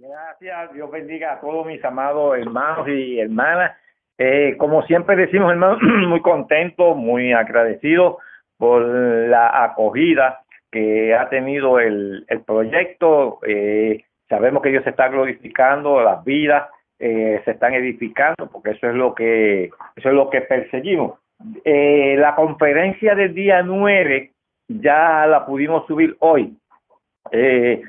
Gracias, Dios bendiga a todos mis amados hermanos y hermanas. Eh, como siempre decimos, hermanos, muy contento, muy agradecido por la acogida que ha tenido el, el proyecto. Eh, sabemos que Dios se está glorificando, las vidas eh, se están edificando, porque eso es lo que eso es lo que perseguimos. La conferencia del día 9 ya la pudimos subir hoy. Eh,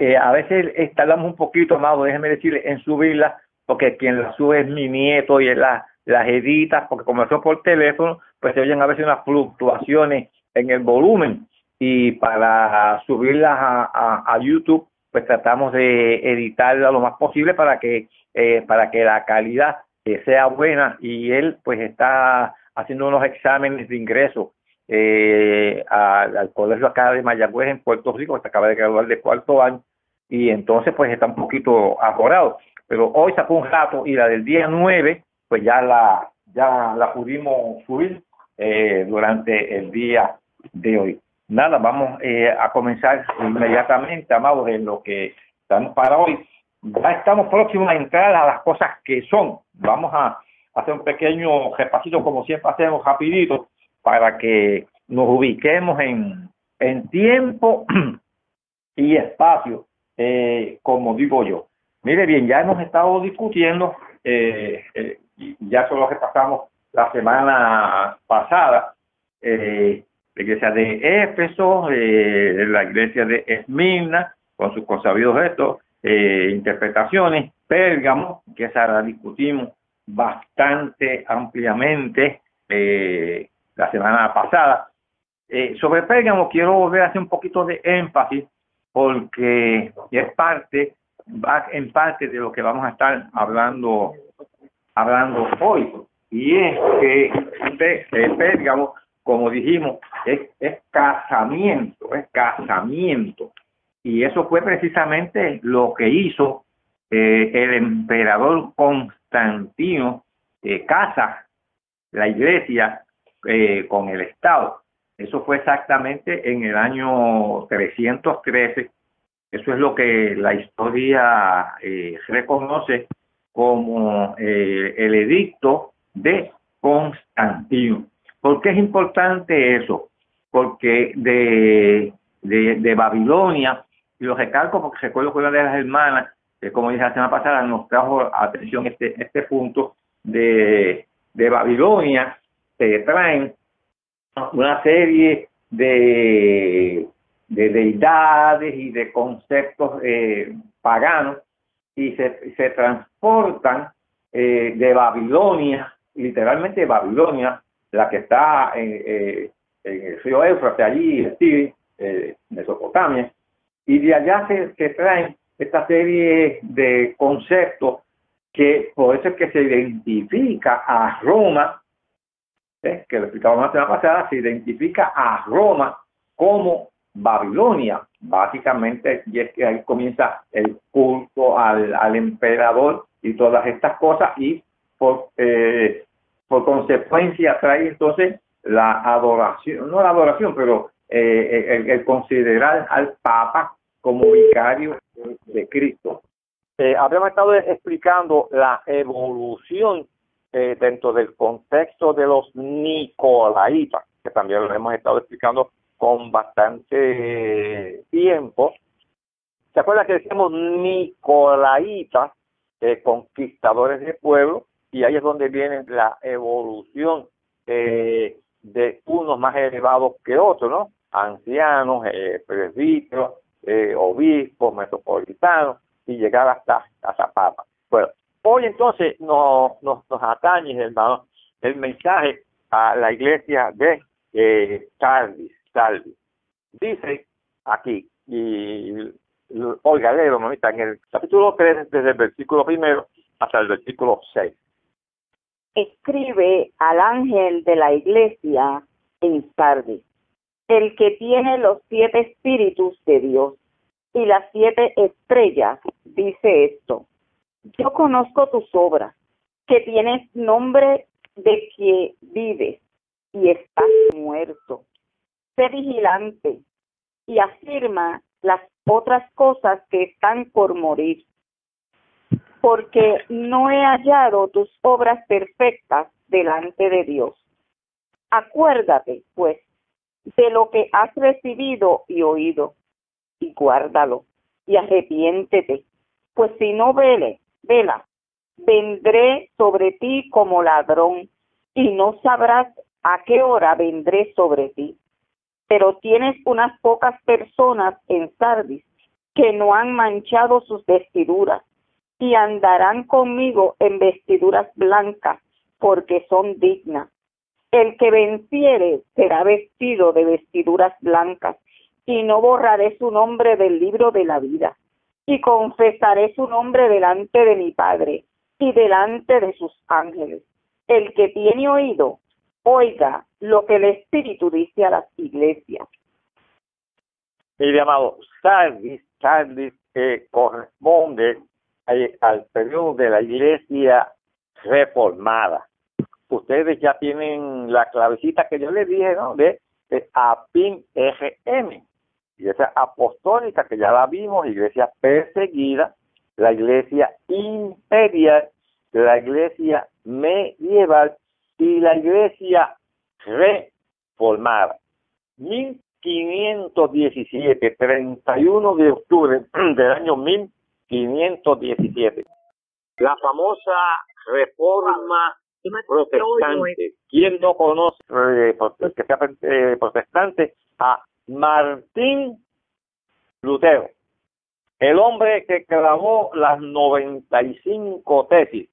eh, a veces tardamos un poquito más, déjeme decirle, en subirla, porque quien la sube es mi nieto y él la, las edita, porque como son por teléfono, pues se oyen a veces unas fluctuaciones en el volumen. Y para subirlas a, a, YouTube, pues tratamos de editarla lo más posible para que, eh, para que la calidad eh, sea buena. Y él, pues, está haciendo unos exámenes de ingreso eh, al, al, colegio acá de Mayagüez en Puerto Rico, se acaba de graduar de cuarto año, y entonces pues está un poquito ajorado. Pero hoy sacó un rato y la del día 9 pues ya la, ya la pudimos subir eh, durante el día de hoy. Nada, vamos eh, a comenzar inmediatamente, amados, en lo que estamos para hoy. Ya estamos próximos a entrar a las cosas que son. Vamos a hacer un pequeño repasito, como siempre hacemos, rapidito, para que nos ubiquemos en, en tiempo y espacio eh, como digo yo. Mire bien, ya hemos estado discutiendo, eh, eh, ya solo repasamos la semana pasada, la iglesia de Éfeso, la iglesia de Esmirna, con sus consabidos gestos, interpretaciones, Pérgamo, que esa la discutimos bastante ampliamente la semana pasada. Sobre Pérgamo quiero volver a hacer un poquito de énfasis porque es parte, va en parte de lo que vamos a estar hablando, hablando hoy. Y es que el Pérgamo, como dijimos, es, casamiento, es casamiento. Y eso fue precisamente lo que hizo eh, el emperador Constantino, eh, casa la iglesia eh, con el Estado. Eso fue exactamente en el año 313. Eso es lo que la historia eh, reconoce como eh, el edicto de Constantino. ¿Por qué es importante eso? Porque de, de, de Babilonia, y lo recalco porque recuerdo que una de las hermanas, como dije la semana pasada, nos trajo atención este, este punto de, de Babilonia, se traen una serie de, de deidades y de conceptos eh, paganos y se, se transportan eh, de Babilonia, literalmente Babilonia, la que está en, eh, en el río Éufrates, allí, en eh, Mesopotamia, y de allá se, se traen esta serie de conceptos que por eso es que se identifica a Roma ¿eh? que lo explicamos la semana pasada, se identifica a Roma como Babilonia, básicamente, y es que ahí comienza el culto al, al emperador y todas estas cosas, y por, eh, por consecuencia trae entonces la adoración, no la adoración, pero eh, el, considerar al Papa como vicario de Cristo. Eh, habíamos estado explicando la evolución eh, dentro del contexto de los Nicolaitas, que también lo hemos estado explicando con bastante tiempo. ¿Se acuerdan que decimos Nicolaitas, eh, conquistadores de pueblo? Y ahí es donde viene la evolución eh, de unos más elevados que otros, ¿no? Ancianos, eh, presbíteros, eh, obispos, metropolitanos, y llegar hasta, hasta Papa. Bueno, Hoy entonces nos, nos, atañe, hermano, el mensaje a la iglesia de eh, Sardis, Sardis. Dice aquí, y oiga, leo, mamita, en el capítulo 3, desde el versículo primero hasta el versículo 6. Escribe al ángel de la iglesia en Sardis, el que tiene los siete espíritus de Dios y las siete estrellas, dice esto yo conozco tus obras, que tienes nombre de que vives y estás muerto. Sé vigilante y afirma las otras cosas que están por morir porque no he hallado tus obras perfectas delante de Dios. Acuérdate, pues, de lo que has recibido y oído, y guárdalo, y arrepiéntete, pues si no vele, vela, vendré sobre ti como ladrón, y no sabrás a qué hora vendré sobre ti. Pero tienes unas pocas personas en Sardis que no han manchado sus vestiduras, y andarán conmigo en vestiduras blancas, porque son dignas. El que venciere será vestido de vestiduras blancas, y no borraré su nombre del libro de la vida, y confesaré su nombre delante de mi Padre y delante de sus ángeles. El que tiene oído, oiga lo que el Espíritu dice a las iglesias. Mi amado, Sardis, Sardis eh, corresponde al periodo de la iglesia reformada ustedes ya tienen la clavecita que yo les dije, ¿no? De, de APIN RM, iglesia apostólica, que ya la vimos, iglesia perseguida, la iglesia imperial, la iglesia medieval y la iglesia reformada. 1517, 31 de octubre del año 1517. La famosa reforma protestante. ¿Quién no conoce eh, que sea eh, protestante? A Martín Lutero, el hombre que clavó las 95 tesis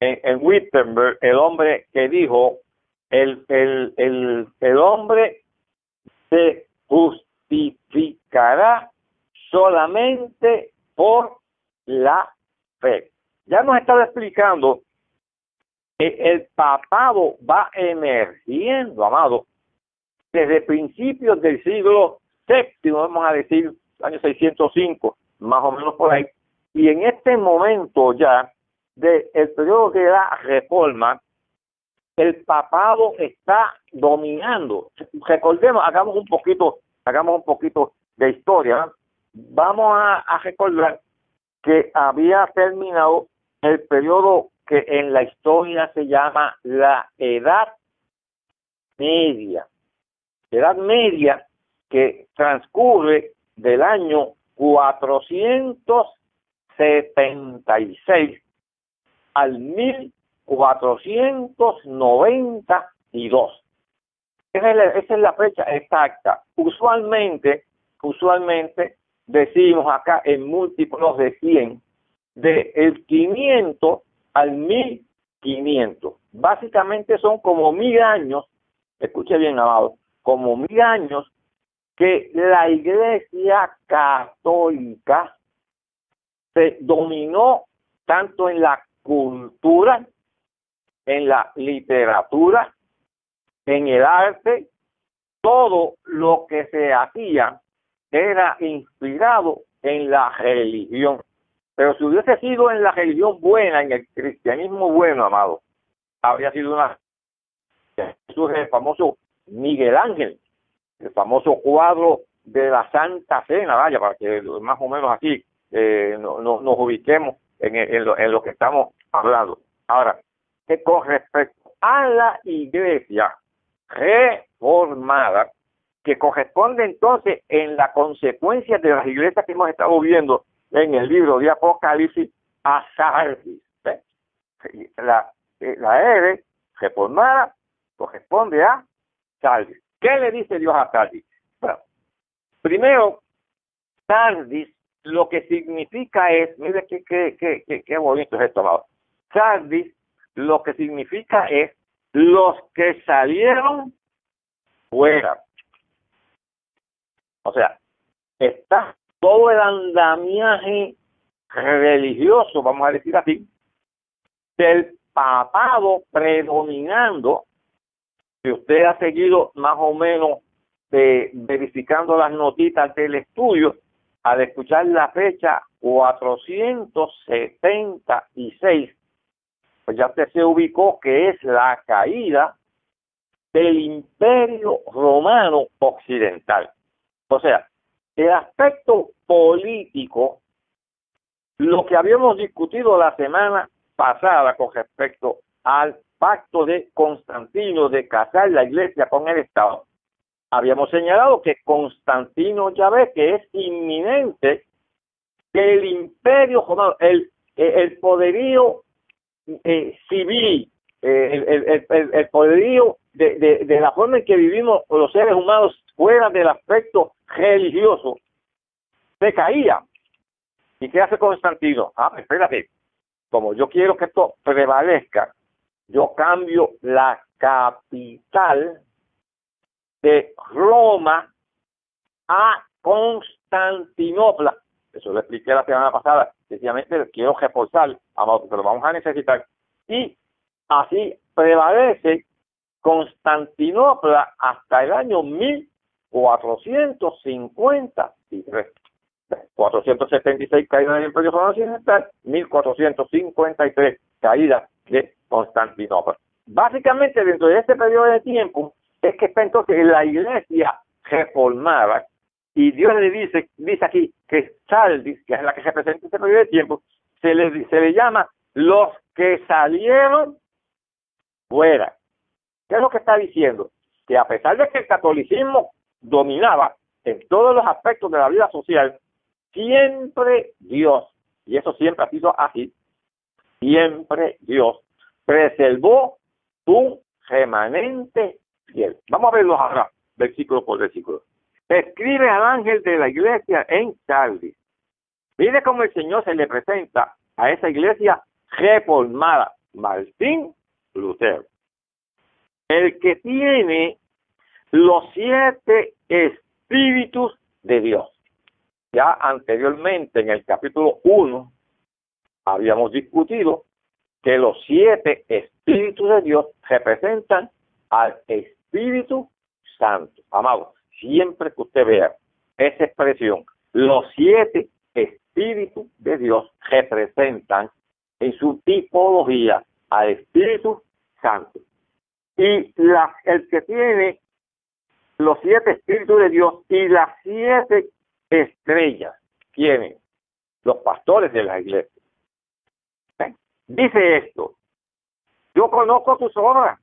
en, en Wittenberg, el hombre que dijo, el, el, el, el hombre se justificará solamente por la fe. Ya nos estaba explicando el papado va emergiendo, amado, desde principios del siglo VII, vamos a decir, año 605, más o menos por ahí, y en este momento ya del periodo de la reforma, el papado está dominando. Recordemos, hagamos un poquito, hagamos un poquito de historia. Vamos a, a recordar que había terminado el periodo que en la historia se llama la Edad Media. Edad Media que transcurre del año 476 al 1492. Esa es, la, esa es la fecha exacta. Usualmente, usualmente decimos acá en múltiplos de 100, de el 500 al 1500. Básicamente son como mil años, escuche bien, amado, como mil años que la Iglesia Católica se dominó tanto en la cultura, en la literatura, en el arte, todo lo que se hacía era inspirado en la religión. Pero si hubiese sido en la religión buena, en el cristianismo bueno, amado, habría sido una... Surge el famoso Miguel Ángel, el famoso cuadro de la Santa Cena, vaya, para que más o menos aquí eh, no, nos ubiquemos en, lo, en lo que estamos hablando. Ahora, que con respecto a la iglesia reformada, que corresponde entonces en la consecuencia de las iglesias que hemos estado viendo en el libro de Apocalipsis a Sardis. La, la R reformada corresponde a Sardis. ¿Qué le dice Dios a Sardis? Bueno, primero, Sardis lo que significa es, mire qué, qué, qué, qué, bonito es esto, amado. Lo que significa es los que salieron fuera. O sea, está todo el andamiaje religioso, vamos a decir así, del papado predominando, si usted ha seguido más o menos eh, verificando las notitas del estudio, al escuchar la fecha 476, pues ya usted se ubicó que es la caída del imperio romano occidental. O sea, el aspecto político lo que habíamos discutido la semana pasada con respecto al pacto de Constantino de casar la iglesia con el Estado. Habíamos señalado que Constantino ya ve que es inminente que el imperio romano, el, poderío eh, civil, el, poderío de, de, de, la forma en que vivimos los seres humanos fuera del aspecto religioso, se caía. ¿Y qué hace Constantino? Ah, espérate, como yo quiero que esto prevalezca, yo cambio la capital de Roma a Constantinopla. Eso lo expliqué la semana pasada. Sencillamente quiero reforzar, pero vamos a necesitar. Y así prevalece Constantinopla hasta el año 1453. 476 caídas del Imperio Romano Occidental, 1453 caídas de Constantinopla. Básicamente, dentro de este periodo de tiempo, es que está entonces la iglesia reformada, y Dios le dice, dice aquí que Saldis, que es la que representa este periodo de tiempo, se le, se le llama los que salieron fuera. ¿Qué es lo que está diciendo? Que a pesar de que el catolicismo dominaba en todos los aspectos de la vida social, siempre Dios, y eso siempre ha sido así, siempre Dios preservó un remanente fiel. Vamos a verlo ahora, versículo por versículo. Escribe al ángel de la iglesia en Sardis. Mire cómo el Señor se le presenta a esa iglesia reformada. Martín Lutero. El que tiene los siete espíritus de Dios. Ya anteriormente en el capítulo 1 habíamos discutido que los siete espíritus de Dios representan al Espíritu Santo. Amado, siempre que usted vea esa expresión, los siete espíritus de Dios representan en su tipología al Espíritu Santo. Y la, el que tiene los siete espíritus de Dios y las siete estrellas tienen los pastores de la iglesia. Dice esto, yo conozco tus obras,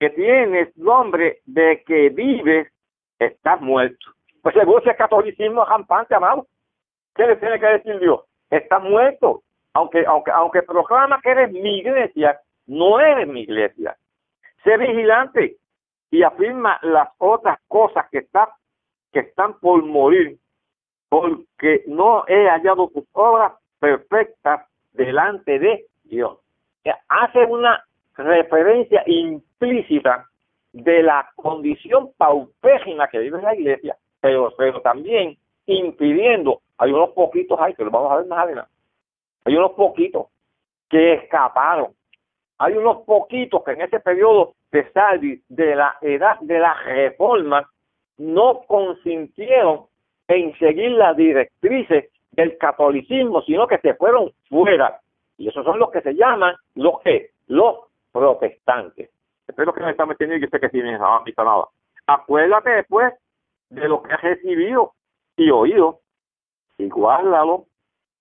que tienes nombre de que vives, estás muerto. Pues seguro ese catolicismo rampante, amado. ¿Qué le tiene que decir Dios? Estás muerto. Aunque, aunque, aunque proclama que eres mi iglesia, no eres mi iglesia. Sé vigilante y afirma las otras cosas que, está, que están por morir, porque no he hallado tus obras perfectas delante de Dios. Hace una referencia implícita de la condición paupérrima que vive la iglesia, pero, pero también impidiendo, hay unos poquitos ahí, que lo vamos a ver más adelante, hay unos poquitos que escaparon, hay unos poquitos que en ese periodo de Sardis, de la edad de la reforma, no consintieron en seguir las directrices del catolicismo, sino que se fueron fuera. Y esos son los que se llaman los que los protestantes. Espero que me están y yo sé que sí me nada. Acuérdate después de lo que has recibido y oído, y guárdalo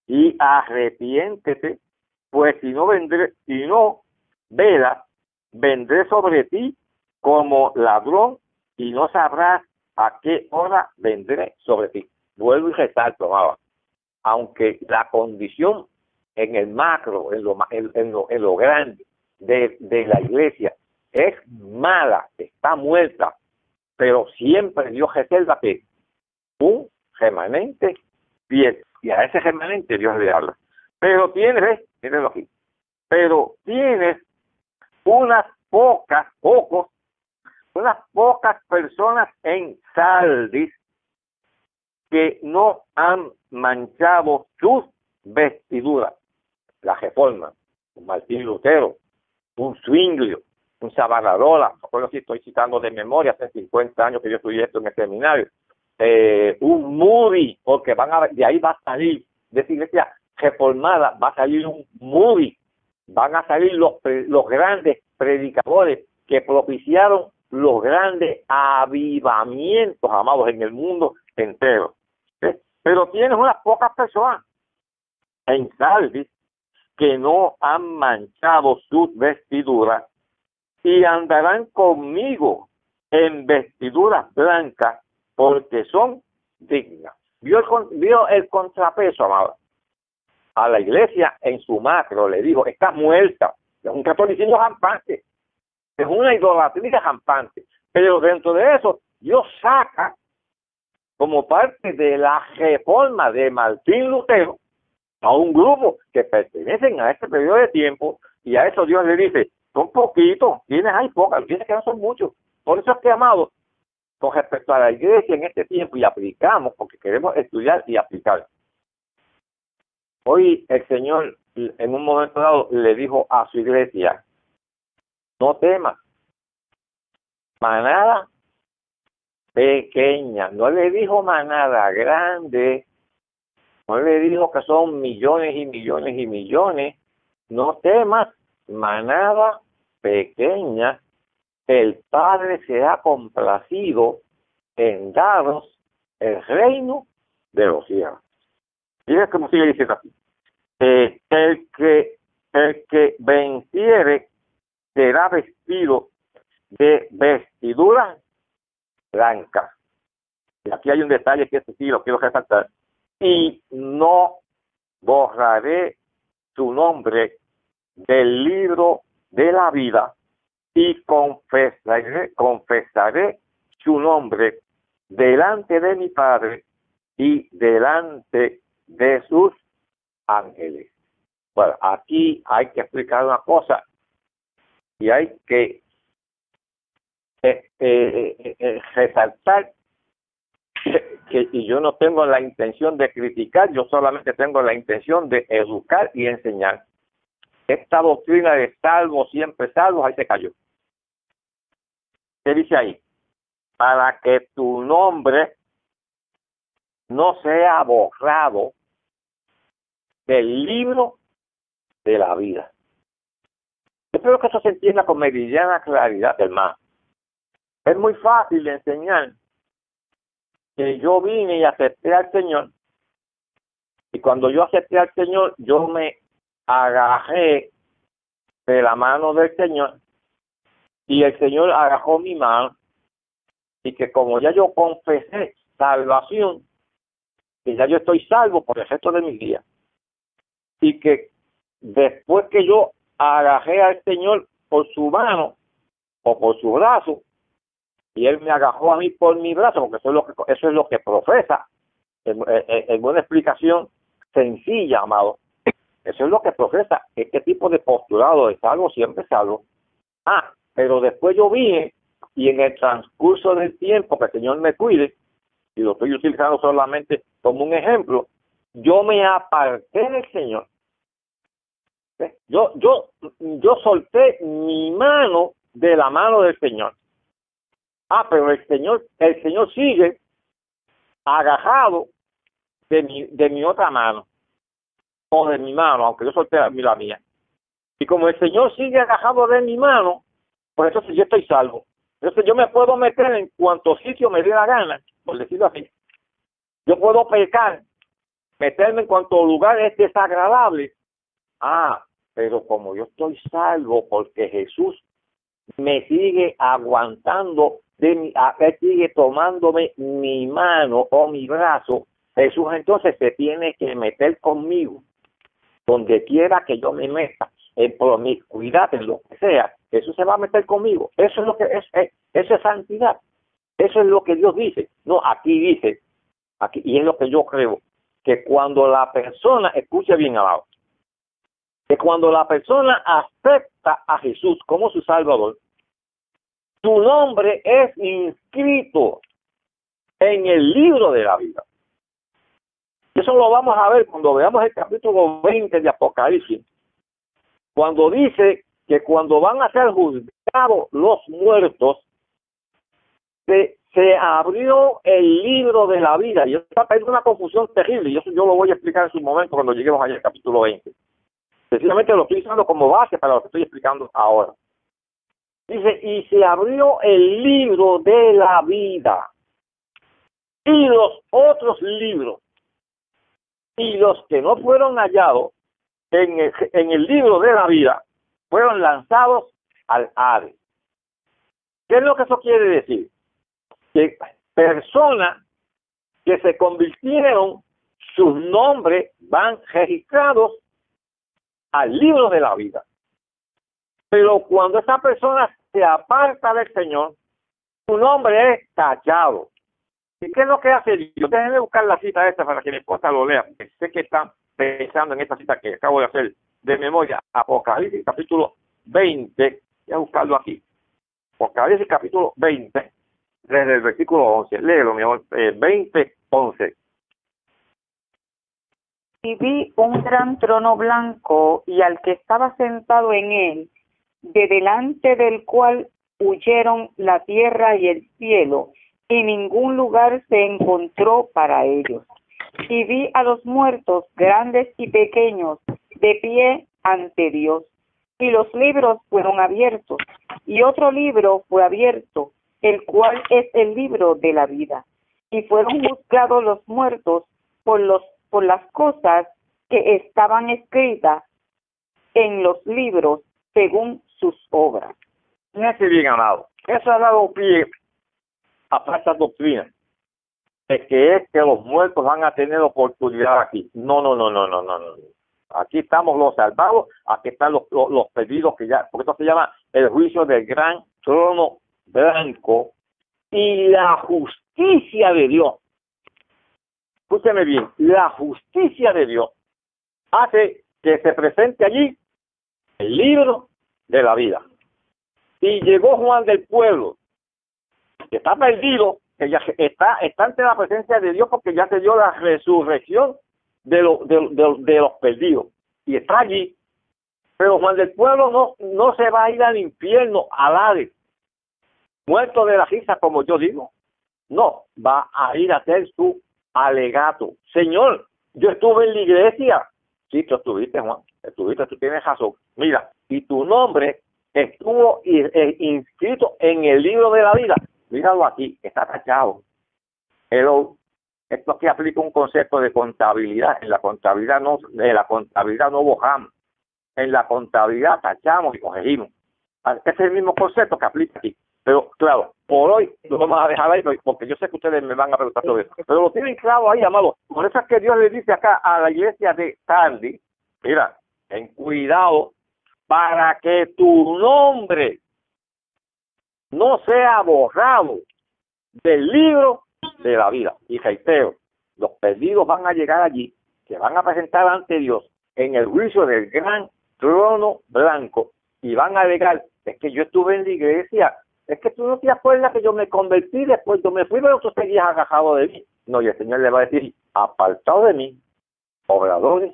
y arrepiéntete, pues si no vendré, si no veras, vendré sobre ti como ladrón y no sabrás a qué hora vendré sobre ti. Vuelvo y resalto, aunque la condición en el macro, en lo, en, lo, en lo grande de, la iglesia es mala, está muerta, pero siempre Dios reserva que un remanente y a ese remanente Dios le habla. Pero tienes, mírenlo aquí, pero tienes unas pocas, pocos, unas pocas personas en Saldis que no han manchado sus vestiduras. La reforma, un Martín Lutero, un Zwinglio, un Savallarola, no si estoy citando de memoria, hace 50 años que yo estudié esto en el seminario, eh, un Moody, porque van a, de ahí va a salir, de esa iglesia reformada, va a salir un Moody, van a salir los, los grandes predicadores que propiciaron los grandes avivamientos, amados, en el mundo entero. Pero tienes unas pocas personas en Sardis que no han manchado sus vestiduras y andarán conmigo en vestiduras blancas porque son dignas. Vio el, vio el contrapeso, amado. A la iglesia en su macro le dijo, está muerta. Es un catolicismo rampante. Es una idolatría rampante. Pero dentro de eso, Dios saca como parte de la reforma de Martín Lutero a un grupo que pertenecen a este periodo de tiempo y a eso Dios le dice, son poquitos, tienes hay pocas, tienes que no son muchos. Por eso es que, amado, con respecto a la iglesia en este tiempo y aplicamos, porque queremos estudiar y aplicar. Hoy el Señor en un momento dado le dijo a su iglesia, no temas, manada pequeña, no le dijo manada grande, no le dijo que son millones y millones y millones, no temas, manada pequeña, el Padre se ha complacido en daros el reino de los cielos. Mira cómo sigue diciendo aquí. Eh, el que el que venciere será vestido de vestidura blanca. Y aquí hay un detalle que este sí lo quiero resaltar. Y no borraré su nombre del libro de la vida y confesaré, confesaré su nombre delante de mi Padre y delante de sus ángeles. Bueno, aquí hay que explicar una cosa y hay que eh, eh, eh, resaltar que, y yo no tengo la intención de criticar, yo solamente tengo la intención de educar y enseñar. Esta doctrina de salvo, siempre salvo, ahí se cayó. ¿Qué dice ahí? Para que tu nombre no sea borrado del libro de la vida. Espero que eso se entienda con meridiana claridad, hermano. Es muy fácil enseñar que yo vine y acepté al Señor. Y cuando yo acepté al Señor, yo me agarré de la mano del Señor y el Señor agarró mi mano y que como ya yo confesé salvación, que ya yo estoy salvo por el resto de mis días y que después que yo agarré al Señor por su mano o por su brazo y él me agarró a mí por mi brazo porque eso es lo que eso es lo que profesa. En, buena explicación sencilla amado. Eso es lo que profesa. Este tipo de postulado de salvo siempre salvo. Ah pero después yo vine y en el transcurso del tiempo que el Señor me cuide, y lo estoy utilizando solamente como un ejemplo, yo me aparté del Señor. Yo, yo, yo solté mi mano de la mano del Señor. Ah, pero el Señor, el Señor sigue agajado de mi, de mi otra mano, o de mi mano, aunque yo solté la, la mía. Y como el Señor sigue agajado de mi mano, pues entonces yo estoy salvo. Entonces yo me puedo meter en cuanto sitio me dé la gana, por decirlo así. Yo puedo pecar, meterme en cuanto lugar es desagradable. Ah, pero como yo estoy salvo porque Jesús me sigue aguantando, de mi, él sigue tomándome mi mano o mi brazo, Jesús entonces se tiene que meter conmigo, donde quiera que yo me meta, en promiscuidad, en lo que sea, Jesús se va a meter conmigo. Eso es lo que es, es, eso es santidad. Eso es lo que Dios dice. No, aquí dice, aquí, y es lo que yo creo, que cuando la persona, escuche bien abajo, que cuando la persona acepta a Jesús como su Salvador, su nombre es inscrito en el libro de la vida. Eso lo vamos a ver cuando veamos el capítulo 20 de Apocalipsis, cuando dice que cuando van a ser juzgados los muertos, se, abrió el libro de la vida. Y eso está una confusión terrible, y eso yo lo voy a explicar en su momento cuando lleguemos allá al capítulo 20. Sencillamente lo estoy usando como base para lo que estoy explicando ahora. Dice, y se abrió el libro de la vida. Y los otros libros y los que no fueron hallados en el, libro de la vida fueron lanzados al Hades. ¿Qué es lo que eso quiere decir? Que personas que se convirtieron, sus nombres van registrados al libro de la vida. Pero cuando esa persona se aparta del Señor, su nombre es tachado. ¿Y qué es lo que hace Dios? Déjenme buscar la cita esta para que mi esposa lo lea, sé que están pensando en esta cita que acabo de hacer de memoria. Apocalipsis capítulo 20, voy a buscarlo aquí. Apocalipsis capítulo 20, desde el versículo 11. Léelo, mi amor, eh, 20, 11. Y vi un gran trono blanco y al que estaba sentado en él, de delante del cual huyeron la tierra y el cielo, y ningún lugar se encontró para ellos. Y vi a los muertos, grandes y pequeños, de pie ante Dios. Y los libros fueron abiertos, y otro libro fue abierto, el cual es el libro de la vida. Y fueron juzgados los muertos por, los, por las cosas que estaban escritas en los libros según sus obras. Fíjense bien, amado. Eso ha dado pie a falsas doctrinas. De que es que los muertos van a tener oportunidad aquí. No, no, no, no, no, no, no. Aquí estamos los salvados, aquí están los, los, los perdidos que ya, porque esto se llama el juicio del gran trono blanco y la justicia de Dios. Escúcheme bien, la justicia de Dios hace que se presente allí el libro de la vida. Y llegó Juan del pueblo, que está perdido, que ya está, está ante la presencia de Dios porque ya se dio la resurrección de, lo, de, los perdidos. Y está allí. Pero Juan del pueblo no, no se va a ir al infierno, al Hades, muerto de la risa, como yo digo. No, va a ir a hacer su alegato. Señor, yo estuve en la iglesia. Sí, tú estuviste, Juan. Estuviste, tú tienes razón. Mira, y tu nombre estuvo inscrito en el libro de la vida. Míralo aquí, está tachado. Hello. Esto aquí aplica un concepto de contabilidad. En la contabilidad no, en la contabilidad no bojamos. En la contabilidad tachamos y corregimos. Ese es el mismo concepto que aplica aquí. Pero claro, por hoy lo vamos a dejar ahí porque yo sé que ustedes me van a preguntar sobre eso. Pero lo tienen claro ahí, amado. Por eso es que Dios le dice acá a la iglesia de Tardi, mira, ten cuidado para que tu nombre no sea borrado del libro de la vida. Y reitero, los perdidos van a llegar allí, se van a presentar ante Dios en el juicio del gran trono blanco y van a alegar, es que yo estuve en la iglesia, es que tú no te acuerdas que yo me convertí, después yo me fui, pero tú seguías agajado de mí. No, y el Señor le va a decir, apartado de mí, obradores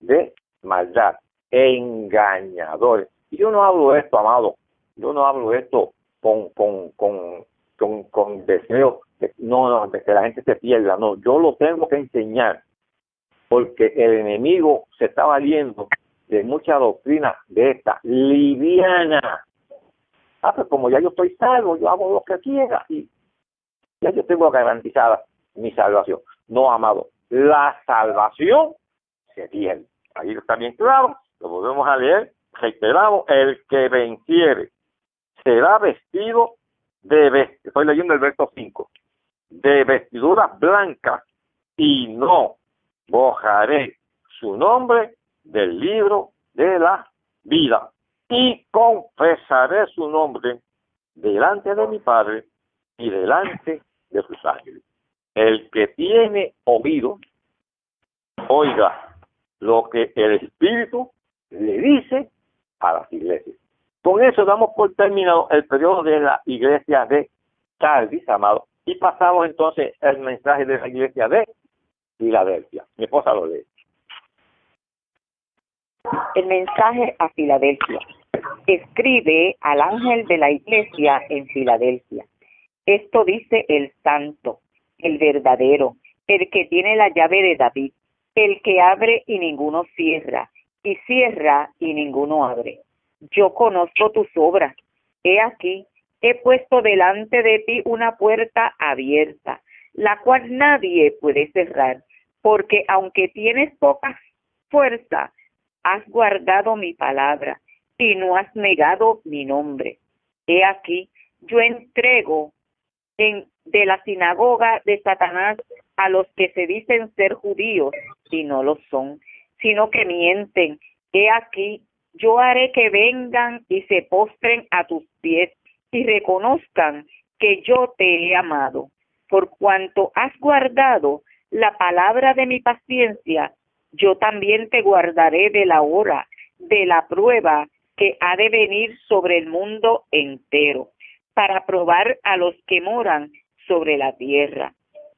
de maldad, engañadores. Y yo no hablo esto, amado, yo no hablo esto con, con, con, con, con deseo de, no, no, de que la gente se pierda, no, yo lo tengo que enseñar, porque el enemigo se está valiendo de mucha doctrina de esta liviana. Ah, pues como ya yo estoy salvo, yo hago lo que quiera y ya yo tengo garantizada mi salvación. No, amado, la salvación se tiene. Ahí está bien claro, lo volvemos a leer, reiteramos, el que venciere será vestido de, estoy leyendo el verso 5, de vestiduras blancas y no bojaré su nombre del libro de la vida y confesaré su nombre delante de mi Padre y delante de sus ángeles. El que tiene oído, oiga lo que el Espíritu le dice a las iglesias. Con eso damos por terminado el periodo de la iglesia de Tardis, amado, y pasamos entonces el mensaje de la iglesia de Filadelfia. Mi esposa lo lee. El mensaje a Filadelfia. Escribe al ángel de la iglesia en Filadelfia. Esto dice el santo, el verdadero, el que tiene la llave de David, el que abre y ninguno cierra, y cierra y ninguno abre. Yo conozco tus obras. He aquí, he puesto delante de ti una puerta abierta, la cual nadie puede cerrar. porque aunque tienes poca fuerza, has guardado mi palabra y no has negado mi nombre. He aquí, yo entrego en, de la sinagoga de Satanás a los que se dicen ser judíos y no lo son, sino que mienten. He aquí, yo haré que vengan y se postren a tus pies y reconozcan que yo te he amado, por cuanto has guardado la palabra de mi paciencia, yo también te guardaré de la hora, de la prueba ha de venir sobre el mundo entero, para probar a los que moran sobre la tierra.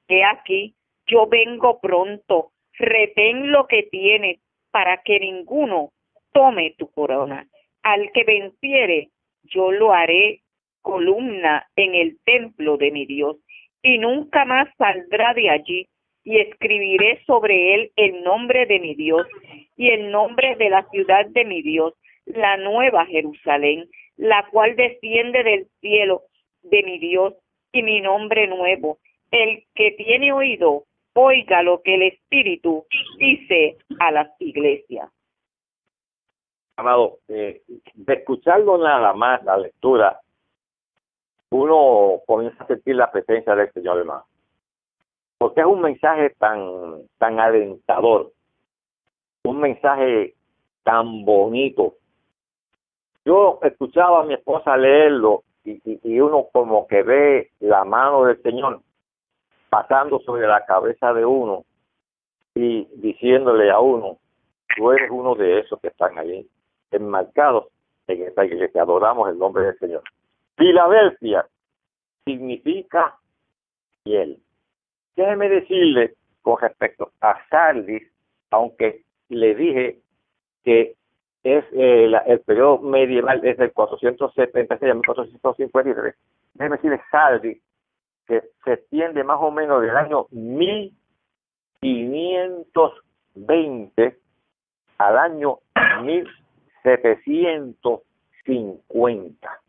He aquí, yo vengo pronto, retén lo que tienes, para que ninguno tome tu corona. Al que venciere, yo lo haré columna en el templo de mi Dios, y nunca más saldrá de allí, y escribiré sobre él el nombre de mi Dios y el nombre de la ciudad de mi Dios, la nueva Jerusalén, la cual desciende del cielo de mi Dios y mi nombre nuevo. El que tiene oído, oiga lo que el Espíritu dice a las iglesias. Amado, eh, de escucharlo nada más, la lectura, uno comienza a sentir la presencia del Señor, hermano porque es un mensaje tan, tan alentador, un mensaje tan bonito. Yo escuchaba a mi esposa leerlo y, y, uno como que ve la mano del Señor pasando sobre la cabeza de uno y diciéndole a uno, tú eres uno de esos que están allí, enmarcados en esta iglesia, adoramos el nombre del Señor. Filadelfia significa fiel. Déjeme decirle con respecto a Sardis, aunque le dije que es eh, el periodo medieval desde el 476 al 1453, déjeme decirle Sardis, que se extiende más o menos del año 1520 al año 1750.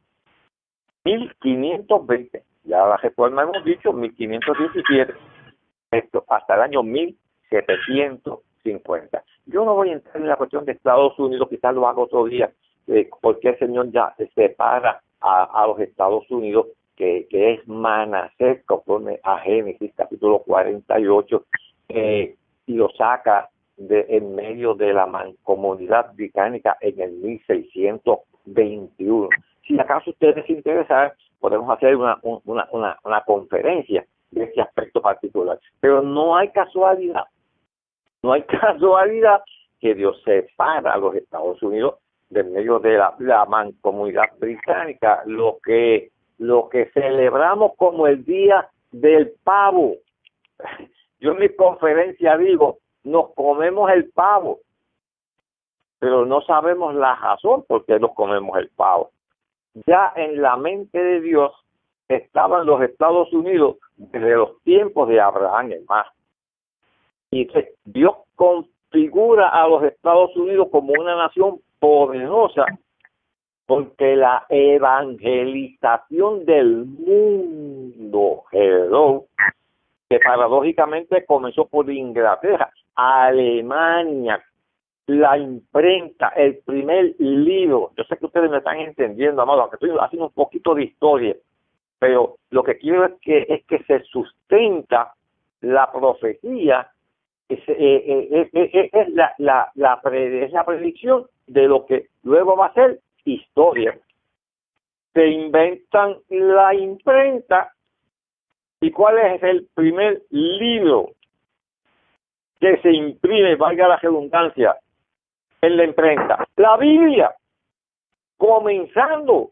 1520, ya la reforma hemos dicho, 1517 esto hasta el año 1750. Yo no voy a entrar en la cuestión de Estados Unidos, quizás lo haga otro día, eh, porque el Señor ya separa a, los Estados Unidos, que, que es Manasés, conforme a Génesis capítulo 48, eh, y lo saca en medio de la mancomunidad británica en el 1621. Si acaso ustedes les interesa, podemos hacer una conferencia de ese aspecto particular. Pero no hay casualidad, no hay casualidad que Dios separa a los Estados Unidos del medio de la, mancomunidad británica, lo que, lo que celebramos como el día del pavo. Yo en mi conferencia digo, nos comemos el pavo, pero no sabemos la razón por qué nos comemos el pavo. Ya en la mente de Dios estaban los Estados Unidos desde los tiempos de Abraham más. Dios configura a los Estados Unidos como una nación poderosa porque la evangelización del mundo, que paradójicamente comenzó por Inglaterra, Alemania, la imprenta, el primer libro. Yo sé que ustedes me están entendiendo, amado, aunque estoy haciendo un poquito de historia pero lo que quiero es que es que se sustenta la profecía es, eh, eh, es, la, la, la, es la predicción de lo que luego va a ser historia. Se inventan la imprenta y cuál es el primer libro que se imprime, valga la redundancia, en la imprenta. La Biblia, comenzando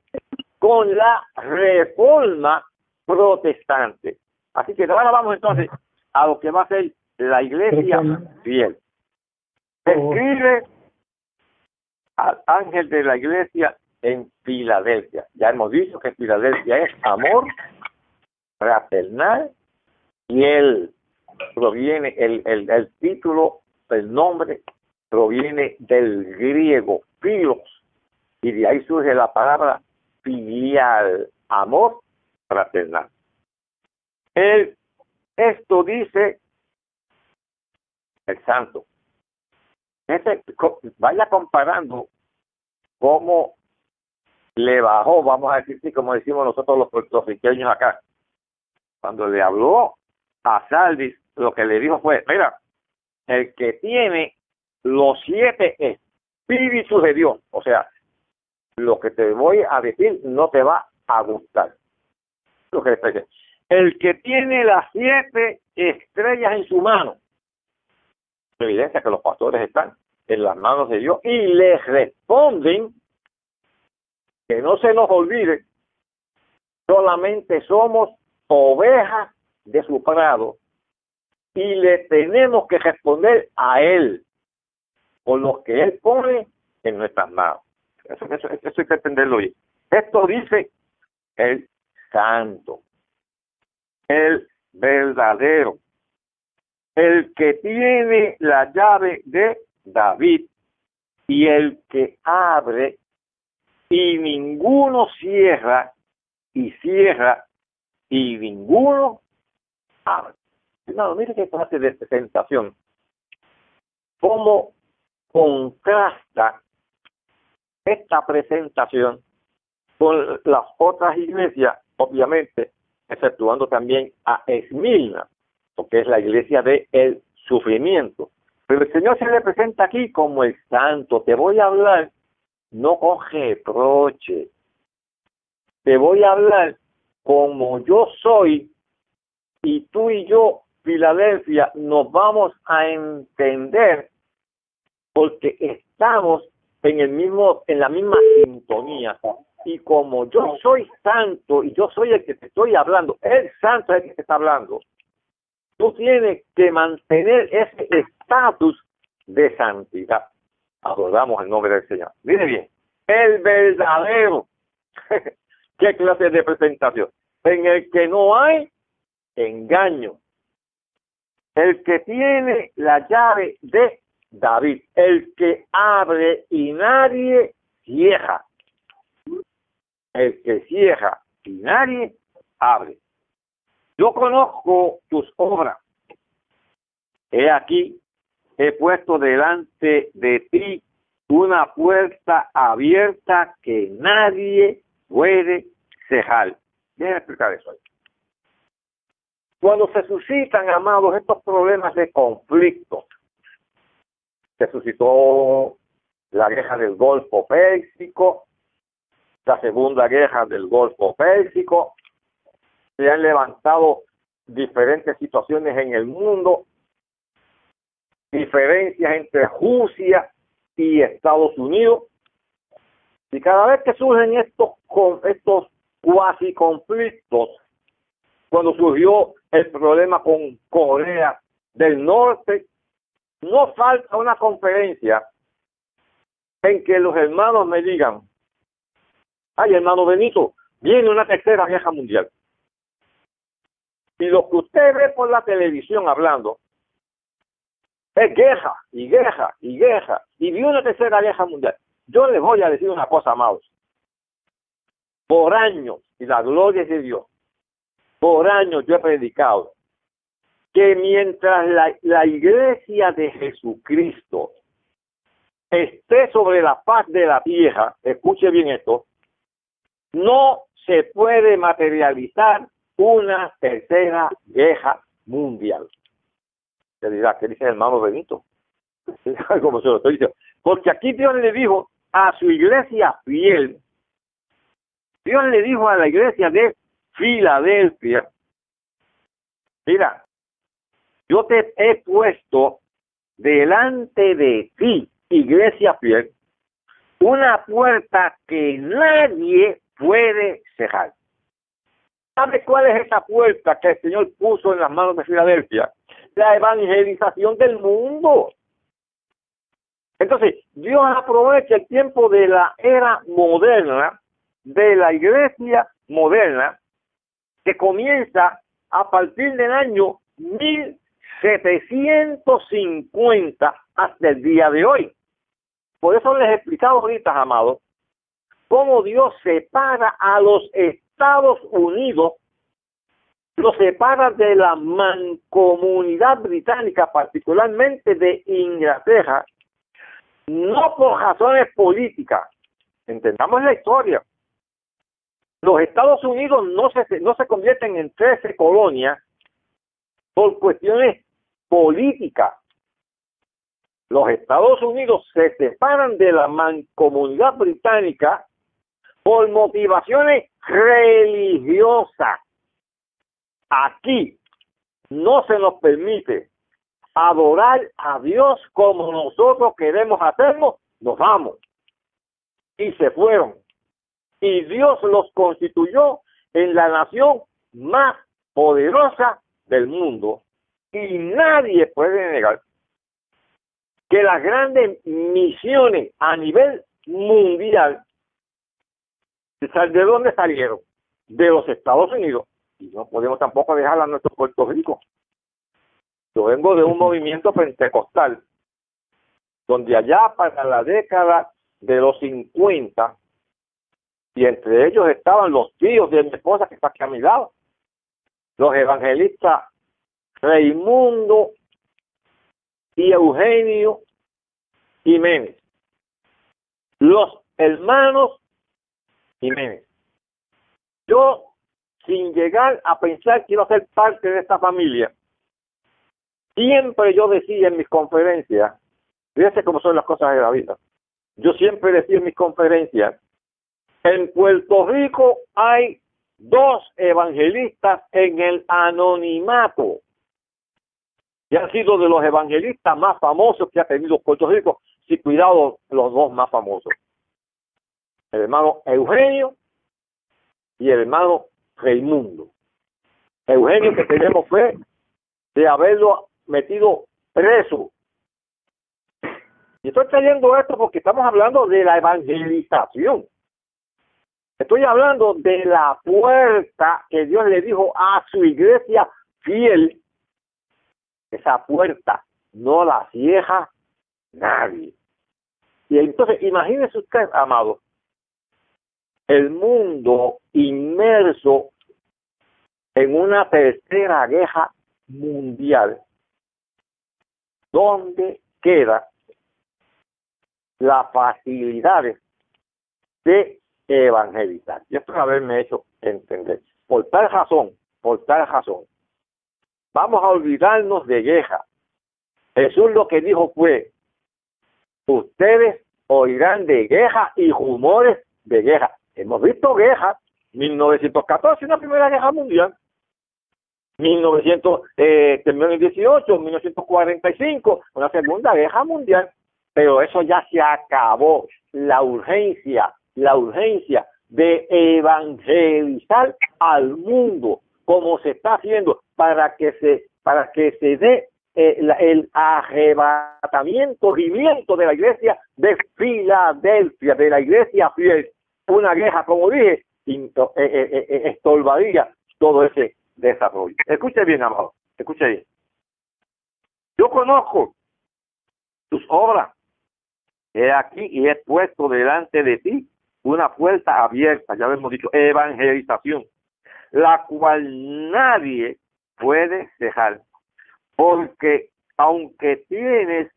con la reforma protestante. Así que ahora vamos entonces a lo que va a ser la iglesia fiel. Escribe al ángel de la iglesia en Filadelfia. Ya hemos dicho que Filadelfia es amor fraternal y él proviene, el, el, el título, el nombre proviene del griego filos y de ahí surge la palabra filial, amor fraternal. esto dice el santo. Este, vaya comparando cómo le bajó, vamos a decir, como decimos nosotros los puertorriqueños acá. Cuando le habló a Saldis, lo que le dijo fue, mira, el que tiene los siete espíritus de Dios, o sea, lo que te voy a decir no te va a gustar. Lo que el que tiene las siete estrellas en su mano, evidencia que los pastores están en las manos de Dios y les responden que no se nos olvide, solamente somos ovejas de su prado y le tenemos que responder a Él por lo que Él pone en nuestras manos. Eso, eso, hay que entenderlo bien. Esto dice el santo, el verdadero, el que tiene la llave de David y el que abre y ninguno cierra y cierra y ninguno abre. No, mire qué clase de presentación. Cómo contrasta esta presentación con las otras iglesias, obviamente, exceptuando también a Esmirna, porque es la iglesia del el sufrimiento. Pero el Señor se le presenta aquí como el santo. Te voy a hablar no con reproche. Te voy a hablar como yo soy y tú y yo, Filadelfia, nos vamos a entender porque estamos en el mismo, en la misma sintonía. Y como yo soy santo y yo soy el que te estoy hablando, el santo es el que te está hablando, tú tienes que mantener ese estatus de santidad. Adoramos el nombre del Señor. Mire bien, el verdadero. ¿Qué clase de presentación? En el que no hay engaño. El que tiene la llave de David, el que abre y nadie cierra. El que cierra y nadie abre. Yo conozco tus obras. He aquí, he puesto delante de ti una puerta abierta que nadie puede cejar. Déjenme explicar eso. Cuando se suscitan, amados, estos problemas de conflicto, se suscitó la guerra del Golfo Pérsico, la segunda guerra del Golfo Pérsico, se han levantado diferentes situaciones en el mundo, diferencias entre Rusia y Estados Unidos. Y cada vez que surgen estos, estos cuasi conflictos, cuando surgió el problema con Corea del Norte, no falta una conferencia en que los hermanos me digan, ay hermano Benito, viene una tercera guerra mundial. Y lo que usted ve por la televisión hablando es guerra y guerra y guerra. Y vi una tercera guerra mundial. Yo les voy a decir una cosa, amados. Por años, y la gloria es de Dios, por años yo he predicado que mientras la, la iglesia de Jesucristo esté sobre la paz de la tierra, escuche bien esto, no se puede materializar una tercera guerra mundial ¿qué dice el hermano Benito? Como se lo estoy diciendo. Porque aquí Dios le dijo a su iglesia fiel, Dios le dijo a la iglesia de Filadelfia, mira, yo te he puesto delante de ti, iglesia fiel, una puerta que nadie puede cerrar. ¿Sabe cuál es esa puerta que el Señor puso en las manos de Filadelfia? la evangelización del mundo. Entonces, Dios aprovecha el tiempo de la era moderna, de la iglesia moderna, que comienza a partir del año 1750 hasta el día de hoy. Por eso les he explicado ahorita, amados, cómo Dios separa a los Estados Unidos lo separa de la mancomunidad británica, particularmente de Inglaterra, no por razones políticas. Entendamos la historia. Los Estados Unidos no se, no se convierten en 13 colonias por cuestiones políticas. Los Estados Unidos se separan de la mancomunidad británica por motivaciones religiosas. Aquí no se nos permite adorar a Dios como nosotros queremos hacerlo, nos vamos. Y se fueron. Y Dios los constituyó en la nación más poderosa del mundo. Y nadie puede negar que las grandes misiones a nivel mundial, ¿de dónde salieron? De los Estados Unidos. Y no podemos tampoco dejar a nuestro Puerto Rico. Yo vengo de un movimiento pentecostal, donde allá para la década de los 50, y entre ellos estaban los tíos de mi esposa que está aquí a mi lado, los evangelistas Raimundo y Eugenio Jiménez, los hermanos Jiménez. Yo, sin llegar a pensar quiero ser parte de esta familia, siempre yo decía en mis conferencias, fíjense cómo son las cosas de la vida, yo siempre decía en mis conferencias, en Puerto Rico hay dos evangelistas en el anonimato que han sido de los evangelistas más famosos que ha tenido Puerto Rico, si cuidado los dos más famosos, el hermano Eugenio y el hermano Raimundo. Eugenio que tenemos fe de haberlo metido preso. Y estoy trayendo esto porque estamos hablando de la evangelización. Estoy hablando de la puerta que Dios le dijo a su iglesia fiel esa puerta no la cierra nadie. Y entonces, imagínese usted, amado, el mundo inmerso en una tercera guerra mundial, donde queda las facilidades de evangelizar. Yo espero haberme hecho entender. Por tal razón, por tal razón, Vamos a olvidarnos de guerra. Jesús lo que dijo fue, ustedes oirán de guerra y rumores de guerra. Hemos visto guerra, 1914, una primera guerra mundial, 1900, eh, terminó en 18, 1945, una segunda guerra mundial, pero eso ya se acabó. La urgencia, la urgencia de evangelizar al mundo, como se está haciendo para que se para que se dé eh, el arrebatamiento, viviendo de la iglesia de Filadelfia, de la iglesia fiel. Una guerra, como dije, eh, eh, estorbaría todo ese desarrollo. Escuche bien, amado, escuche bien. Yo conozco tus obras. He aquí y he puesto delante de ti una puerta abierta, ya hemos dicho, evangelización, la cual nadie puede dejar. Porque aunque tienes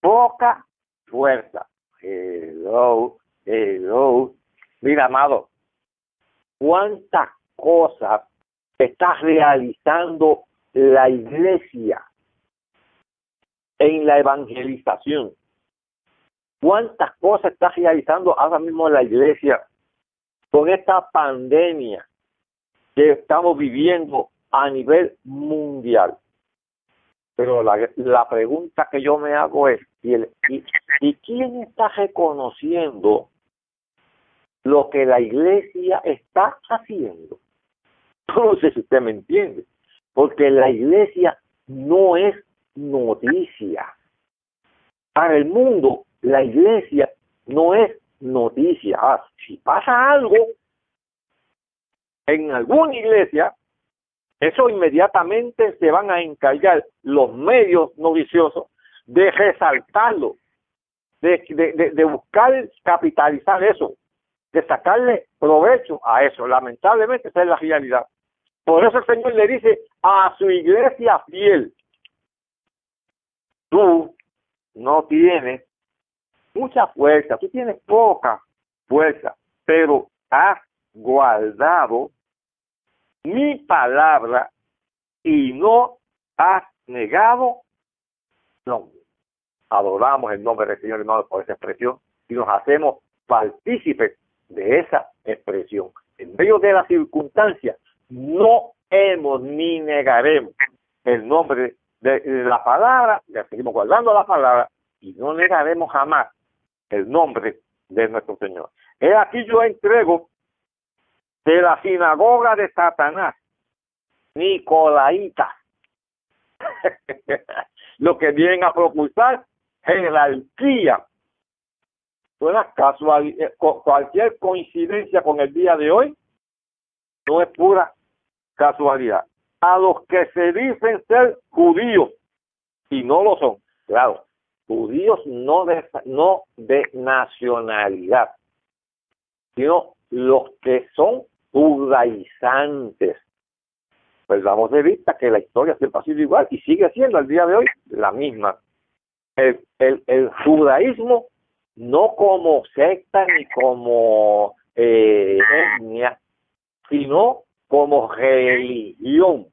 poca fuerza, hello, mira, amado, cuántas cosas está realizando la iglesia en la evangelización. ¿Cuántas cosas está realizando ahora mismo la iglesia con esta pandemia que estamos viviendo a nivel mundial. Pero la, pregunta que yo me hago es, ¿y, el, y, quién está reconociendo lo que la iglesia está haciendo? No sé si usted me entiende, porque la iglesia no es noticia. Para el mundo, la iglesia no es noticia. Ah, si pasa algo en alguna iglesia, eso inmediatamente se van a encargar los medios noviciosos de resaltarlo, de, buscar capitalizar eso, de sacarle provecho a eso. Lamentablemente esa es la realidad. Por eso el Señor le dice a su iglesia fiel, tú no tienes mucha fuerza, tú tienes poca fuerza, pero has guardado mi palabra y no has negado no. Adoramos el nombre del Señor hermano por esa expresión y nos hacemos partícipes de esa expresión. En medio de las circunstancias, no hemos ni negaremos el nombre de, la palabra, ya seguimos guardando la palabra y no negaremos jamás el nombre de nuestro Señor. He aquí yo entrego de la sinagoga de Satanás, Nicolaita, lo que vienen a propulsar jerarquía. Una casual, eh, cualquier coincidencia con el día de hoy no es pura casualidad. A los que se dicen ser judíos y no lo son, claro, judíos no de, no de nacionalidad, sino los que son judaizantes. Pues damos de vista que la historia siempre ha sido igual y sigue siendo al día de hoy la misma. El, el judaísmo no como secta ni como eh, etnia, sino como religión.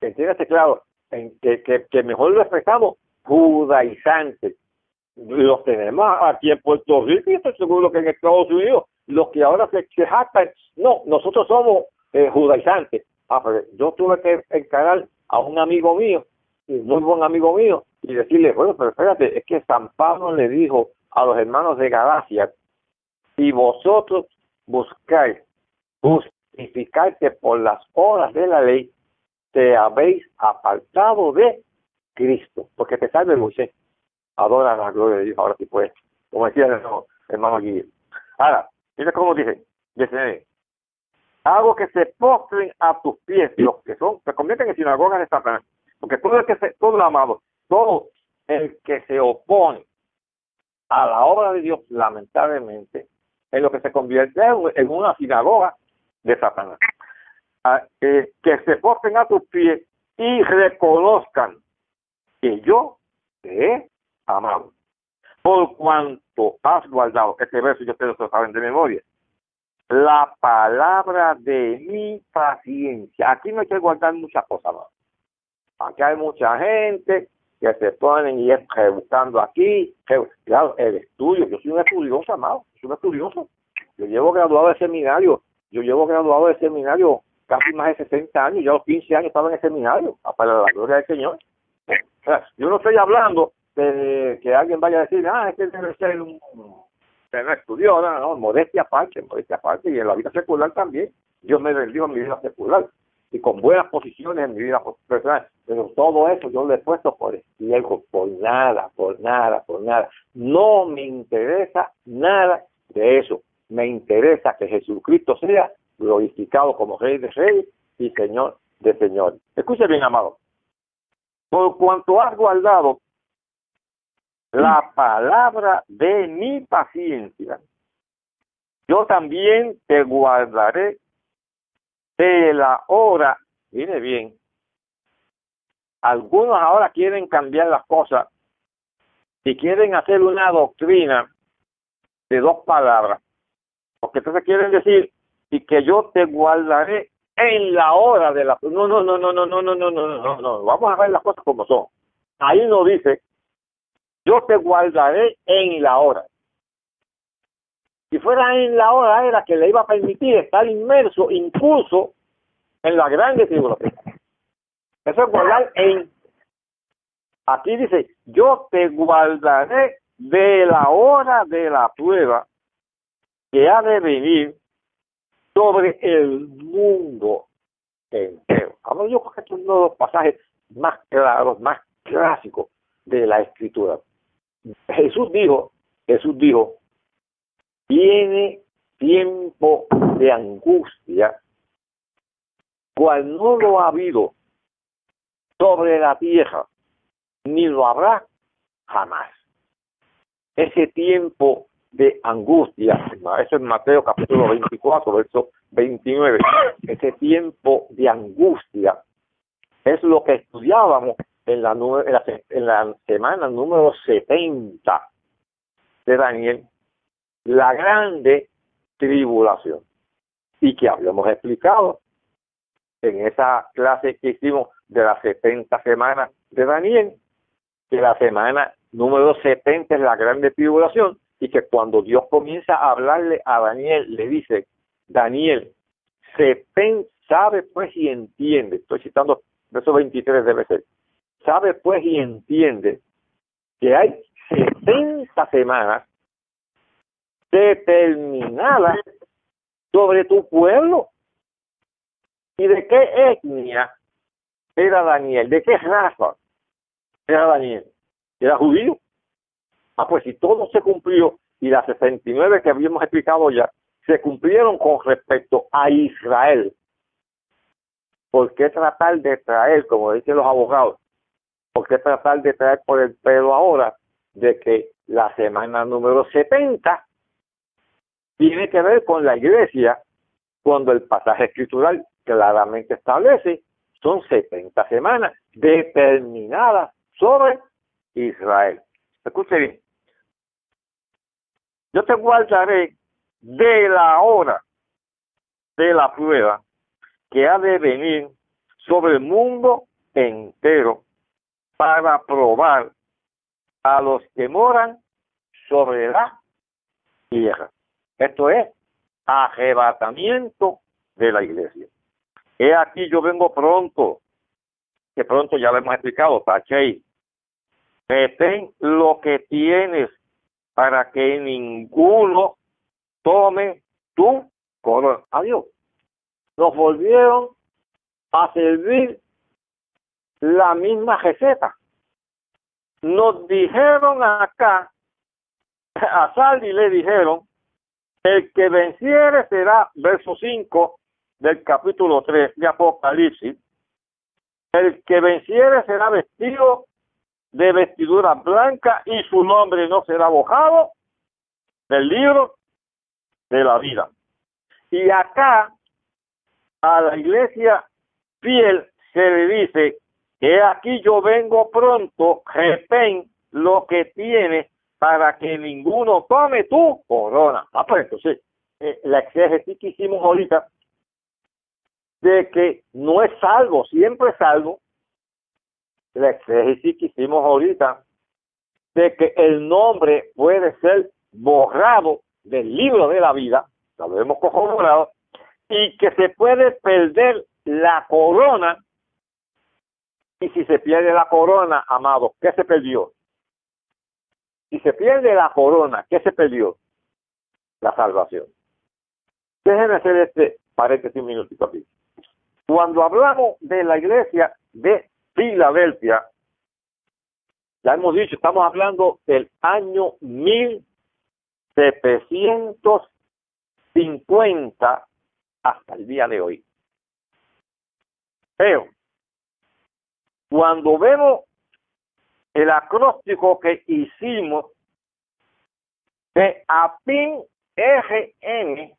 Entiéndase claro, en que, que, que mejor lo expresamos judaizantes. Los tenemos aquí en Puerto Rico y estoy seguro que en Estados Unidos, los que ahora se, se jactan, no, nosotros somos eh, judaizantes. Ah, pero yo tuve que encarar a un amigo mío, muy buen amigo mío, y decirle, bueno, pero espérate, es que San Pablo le dijo a los hermanos de Galacia, si vosotros buscáis justificarte por las horas de la ley, te habéis apartado de Cristo, porque te salve Moisés. Adora la gloria de Dios, ahora sí puedes, como decía el hermano Guillermo. Ahora, mira cómo dice, dice, hago que se postren a tus pies, los que son, se convierten en sinagogas de Satanás, porque todo el que se, todo el amado, todo el que se opone a la obra de Dios, lamentablemente, es lo que se convierte en una sinagoga de Satanás. Ah, eh, que se postren a tus pies y reconozcan que yo te he amado. Por cuanto has guardado, este verso yo ustedes lo saben de memoria, la palabra de mi paciencia. Aquí no hay que guardar muchas cosas más. Aquí hay mucha gente que se ponen y es buscando aquí. Claro, el estudio, yo soy un estudioso, amado, soy un estudioso. Yo llevo graduado de seminario, yo llevo graduado de seminario casi más de 60 años, yo a los 15 años estaba en el seminario, para la gloria del Señor. yo no estoy hablando de que alguien vaya a decir, ah, este debe ser un que no no, no, modestia aparte, modestia aparte, y en la vida secular también. Dios me bendijo en mi vida secular y con buenas posiciones en mi vida personal, pero todo eso yo lo he puesto por ciego, por nada, por nada, por nada. No me interesa nada de eso. Me interesa que Jesucristo sea glorificado como Rey de Reyes y Señor de Señor. Escuche bien, amado. Por cuanto has guardado la palabra de mi paciencia, yo también te guardaré de la hora, mire bien, algunos ahora quieren cambiar las cosas y quieren hacer una doctrina de dos palabras, porque entonces quieren decir, y que yo te guardaré en la hora de la... No, no, no, no, no, no, no, no, no, no, no, vamos a ver las cosas como son. Ahí no dice yo te guardaré en la hora. Si fuera en la hora era que le iba a permitir estar inmerso, incluso en la grande tribulación. Eso es guardar en. Aquí dice, yo te guardaré de la hora de la prueba que ha de venir sobre el mundo entero. Ahora yo creo que es uno de los pasajes más claros, más clásicos de la escritura. Jesús dijo, Jesús dijo, viene tiempo de angustia, cual no lo ha habido sobre la tierra, ni lo habrá jamás. Ese tiempo de angustia, eso es Mateo capítulo 24, verso 29, ese tiempo de angustia, es lo que estudiábamos en la, en en la semana número 70 de Daniel, la grande tribulación. Y que habíamos explicado en esa clase que hicimos de las 70 semanas de Daniel, que la semana número 70 es la grande tribulación y que cuando Dios comienza a hablarle a Daniel, le dice, Daniel, se sabe pues y entiende, estoy citando verso 23 debe ser, sabe pues y entiende que hay 70 semanas determinadas sobre tu pueblo. ¿Y de qué etnia era Daniel? ¿De qué raza era Daniel? ¿Era judío? Ah, pues si todo se cumplió y las 69 que habíamos explicado ya se cumplieron con respecto a Israel. ¿Por qué tratar de traer, como dicen los abogados, por qué tratar de traer por el pelo ahora de que la semana número 70 tiene que ver con la iglesia cuando el pasaje escritural claramente establece son 70 semanas determinadas sobre Israel. Escuche bien. Yo te guardaré de la hora de la prueba que ha de venir sobre el mundo entero para probar a los que moran sobre la tierra. Esto es arrebatamiento de la iglesia. He aquí yo vengo pronto, que pronto ya lo hemos explicado, Tachei. Retén lo que tienes para que ninguno tome tu corona. Adiós. Nos volvieron a servir la misma receta. Nos dijeron acá, a Saldi le dijeron, el que venciere será, verso 5 del capítulo 3 de Apocalipsis, el que venciere será vestido de vestidura blanca y su nombre no será bojado del libro de la vida. Y acá a la iglesia fiel se le dice que aquí yo vengo pronto, repén lo que tiene para que ninguno tome tu corona. Ah, pues entonces, eh, la exégesis que hicimos ahorita de que no es salvo, siempre es salvo, la exégesis que hicimos ahorita de que el nombre puede ser borrado del libro de la vida, lo hemos corroborado, y que se puede perder la corona. Y si se pierde la corona, amado, ¿qué se perdió? Si se pierde la corona, ¿qué se perdió? La salvación. Déjenme hacer este paréntesis un minutito aquí. Cuando hablamos de la iglesia de Filadelfia, ya hemos dicho, estamos hablando del año 1750 hasta el día de hoy. Pero, cuando vemos el acróstico que hicimos de APIN RN,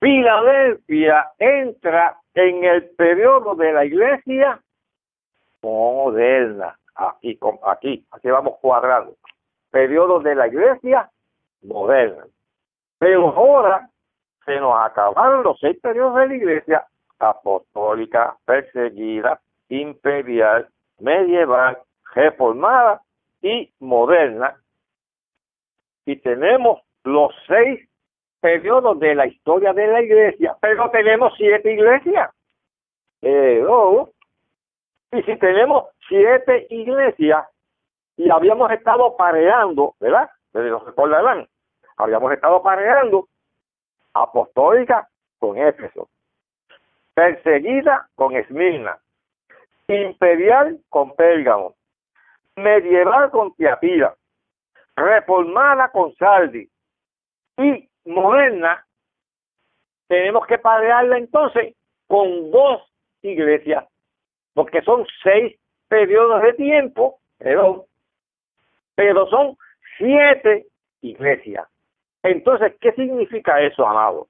Filadelfia entra en el periodo de la iglesia moderna. Aquí, aquí, aquí vamos cuadrando. Periodo de la iglesia moderna. Pero ahora se nos acabaron los seis periodos de la iglesia apostólica, perseguida, imperial, medieval, reformada y moderna. Y tenemos los seis periodos de la historia de la iglesia, pero tenemos siete iglesias. Eh, y si tenemos siete iglesias y habíamos estado pareando, ¿verdad? Lo recordarán, habíamos estado pareando apostólica con Éfeso, perseguida con Esmirna, imperial con Pérgamo, medieval con Tiatira, reformada con Saldi y moderna, tenemos que parearla entonces con dos iglesias, porque son seis periodos de tiempo, pero, pero son siete iglesias. Entonces, ¿qué significa eso, amado?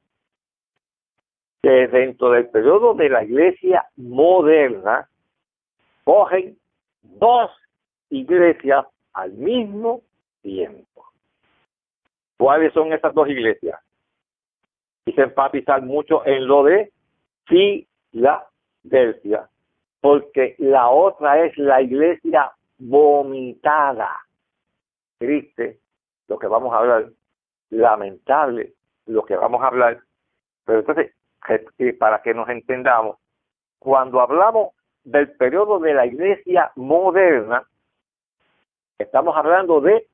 Que dentro del periodo de la iglesia moderna, cogen dos iglesias al mismo tiempo. ¿Cuáles son esas dos iglesias? Y se empatizar mucho en lo de Filadelfia, porque la otra es la iglesia vomitada. Triste lo que vamos a hablar, lamentable lo que vamos a hablar. Pero entonces, para que nos entendamos, cuando hablamos del periodo de la iglesia moderna, estamos hablando de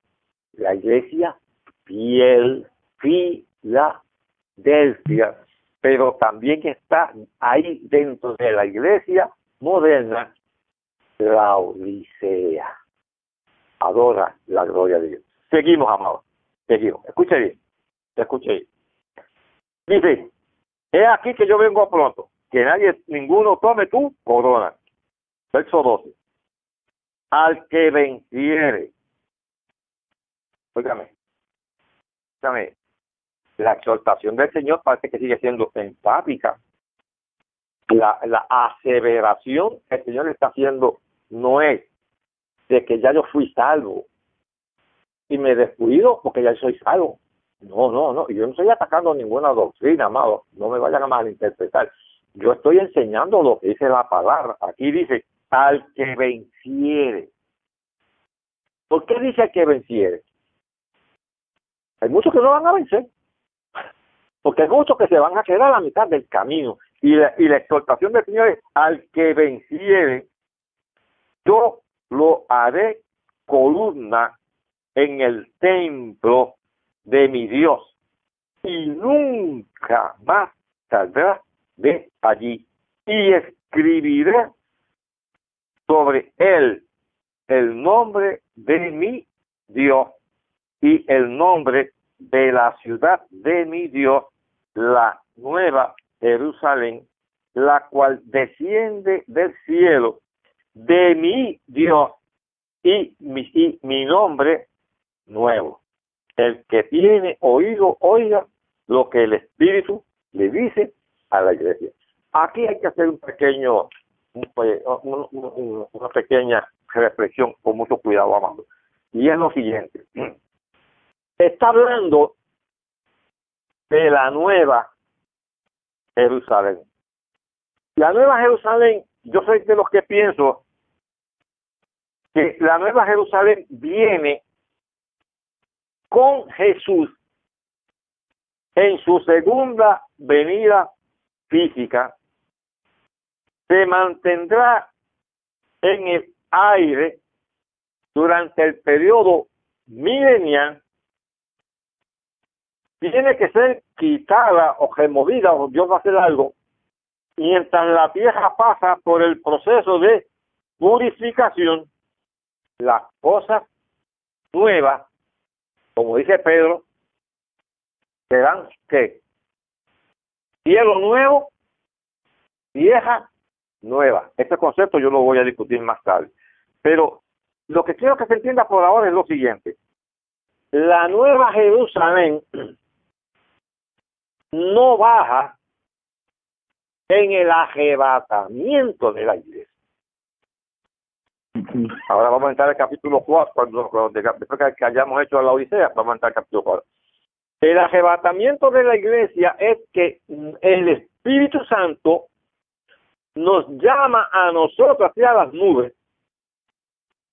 la iglesia fiel, Filadelfia, pero también está ahí dentro de la iglesia moderna la Odisea. Adora la gloria de Dios. Seguimos, amados. Seguimos. Escuche bien. Escuche bien. Dice, es aquí que yo vengo pronto, que nadie, ninguno tome tu corona. Verso 12. Al que venciere. Óigame. Óigame. La exhortación del Señor parece que sigue siendo empática. La, la aseveración que el Señor está haciendo no es de que ya yo fui salvo y me descuido porque ya soy salvo. No, no, no. Yo no estoy atacando ninguna doctrina, amado. No me vayan a malinterpretar. Yo estoy enseñando lo que dice la palabra. Aquí dice, al que venciere. ¿Por qué dice al que venciere? Hay muchos que no van a vencer. Porque hay muchos que se van a quedar a la mitad del camino. Y la, y la exhortación del Señor es, al que venciere, yo lo haré columna en el templo de mi Dios y nunca más saldrá de allí y escribiré sobre él el nombre de mi Dios y el nombre de la ciudad de mi Dios, la nueva Jerusalén, la cual desciende del cielo de mi Dios y mi, y mi nombre nuevo. El que tiene oído, oiga lo que el Espíritu le dice a la iglesia. Aquí hay que hacer un pequeño, una pequeña reflexión con mucho cuidado, amado. Y es lo siguiente. Está hablando de la nueva Jerusalén. La nueva Jerusalén, yo soy de los que pienso que la nueva Jerusalén viene con Jesús en su segunda venida física, se mantendrá en el aire durante el periodo milenial, tiene que ser quitada o removida o Dios va a hacer algo, mientras la tierra pasa por el proceso de purificación, las cosas nuevas como dice Pedro, serán que cielo nuevo, vieja nueva. Este concepto yo lo voy a discutir más tarde. Pero lo que quiero que se entienda por ahora es lo siguiente. La nueva Jerusalén no baja en el arrebatamiento de la iglesia. Ahora vamos a entrar al capítulo 4, cuando, después que hayamos hecho la Odisea, vamos a entrar al capítulo 4. El arrebatamiento de la iglesia es que el Espíritu Santo nos llama a nosotros hacia las nubes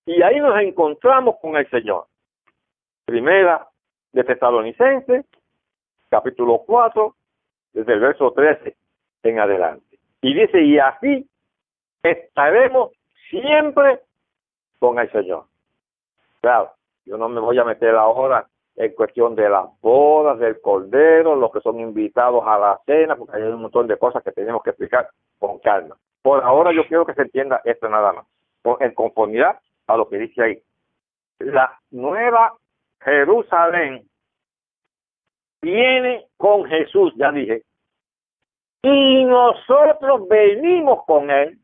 y ahí nos encontramos con el Señor. Primera de Tesalonicenses, capítulo 4, desde el verso 13 en adelante. Y dice, y así estaremos siempre con el Señor. Claro, yo no me voy a meter ahora en cuestión de las bodas, del cordero, los que son invitados a la cena, porque hay un montón de cosas que tenemos que explicar con calma. Por ahora yo quiero que se entienda esto nada más, en conformidad a lo que dice ahí. La nueva Jerusalén viene con Jesús, ya dije, y nosotros venimos con él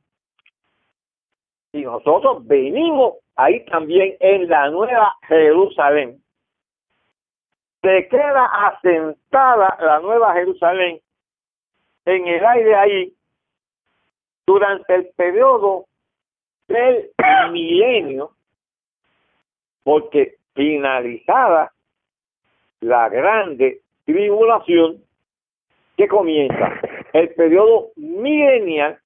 y nosotros venimos ahí también en la nueva Jerusalén. Se queda asentada la nueva Jerusalén en el aire ahí durante el periodo del milenio, porque finalizada la grande tribulación que comienza el periodo milenial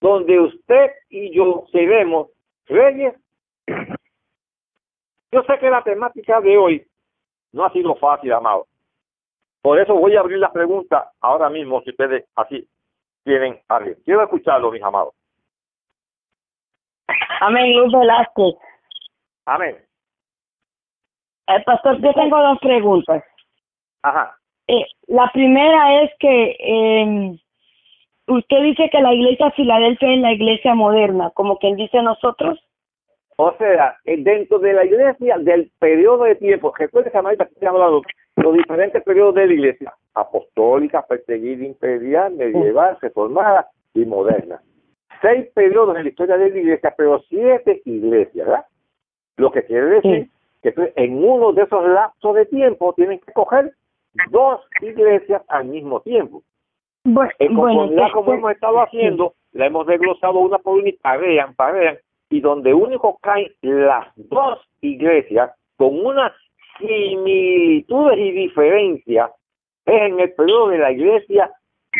donde usted y yo seremos reyes. Yo sé que la temática de hoy no ha sido fácil, amado. Por eso voy a abrir la pregunta ahora mismo, si ustedes así tienen abrir. Quiero escucharlo, mis amados. Amén, Luz Velázquez. Amén. Eh, pastor, yo tengo dos preguntas. Ajá. Eh, la primera es que eh, usted dice que la iglesia Filadelfia es la iglesia moderna, como quien dice nosotros. O sea, eh, dentro de la iglesia, del periodo de tiempo, recuerde que ahorita estoy hablando los diferentes periodos de la iglesia, apostólica, perseguida, imperial, medieval, reformada y moderna. Seis periodos en la historia de la iglesia, pero siete iglesias, ¿verdad? Lo que quiere decir que en uno de esos lapsos de tiempo tienen que coger dos iglesias al mismo tiempo. Bueno, En bueno, conformidad como este- hemos estado haciendo, la hemos desglosado una por una y parean, parean, y donde único caen las dos iglesias con unas similitudes y diferencias es en el periodo de la iglesia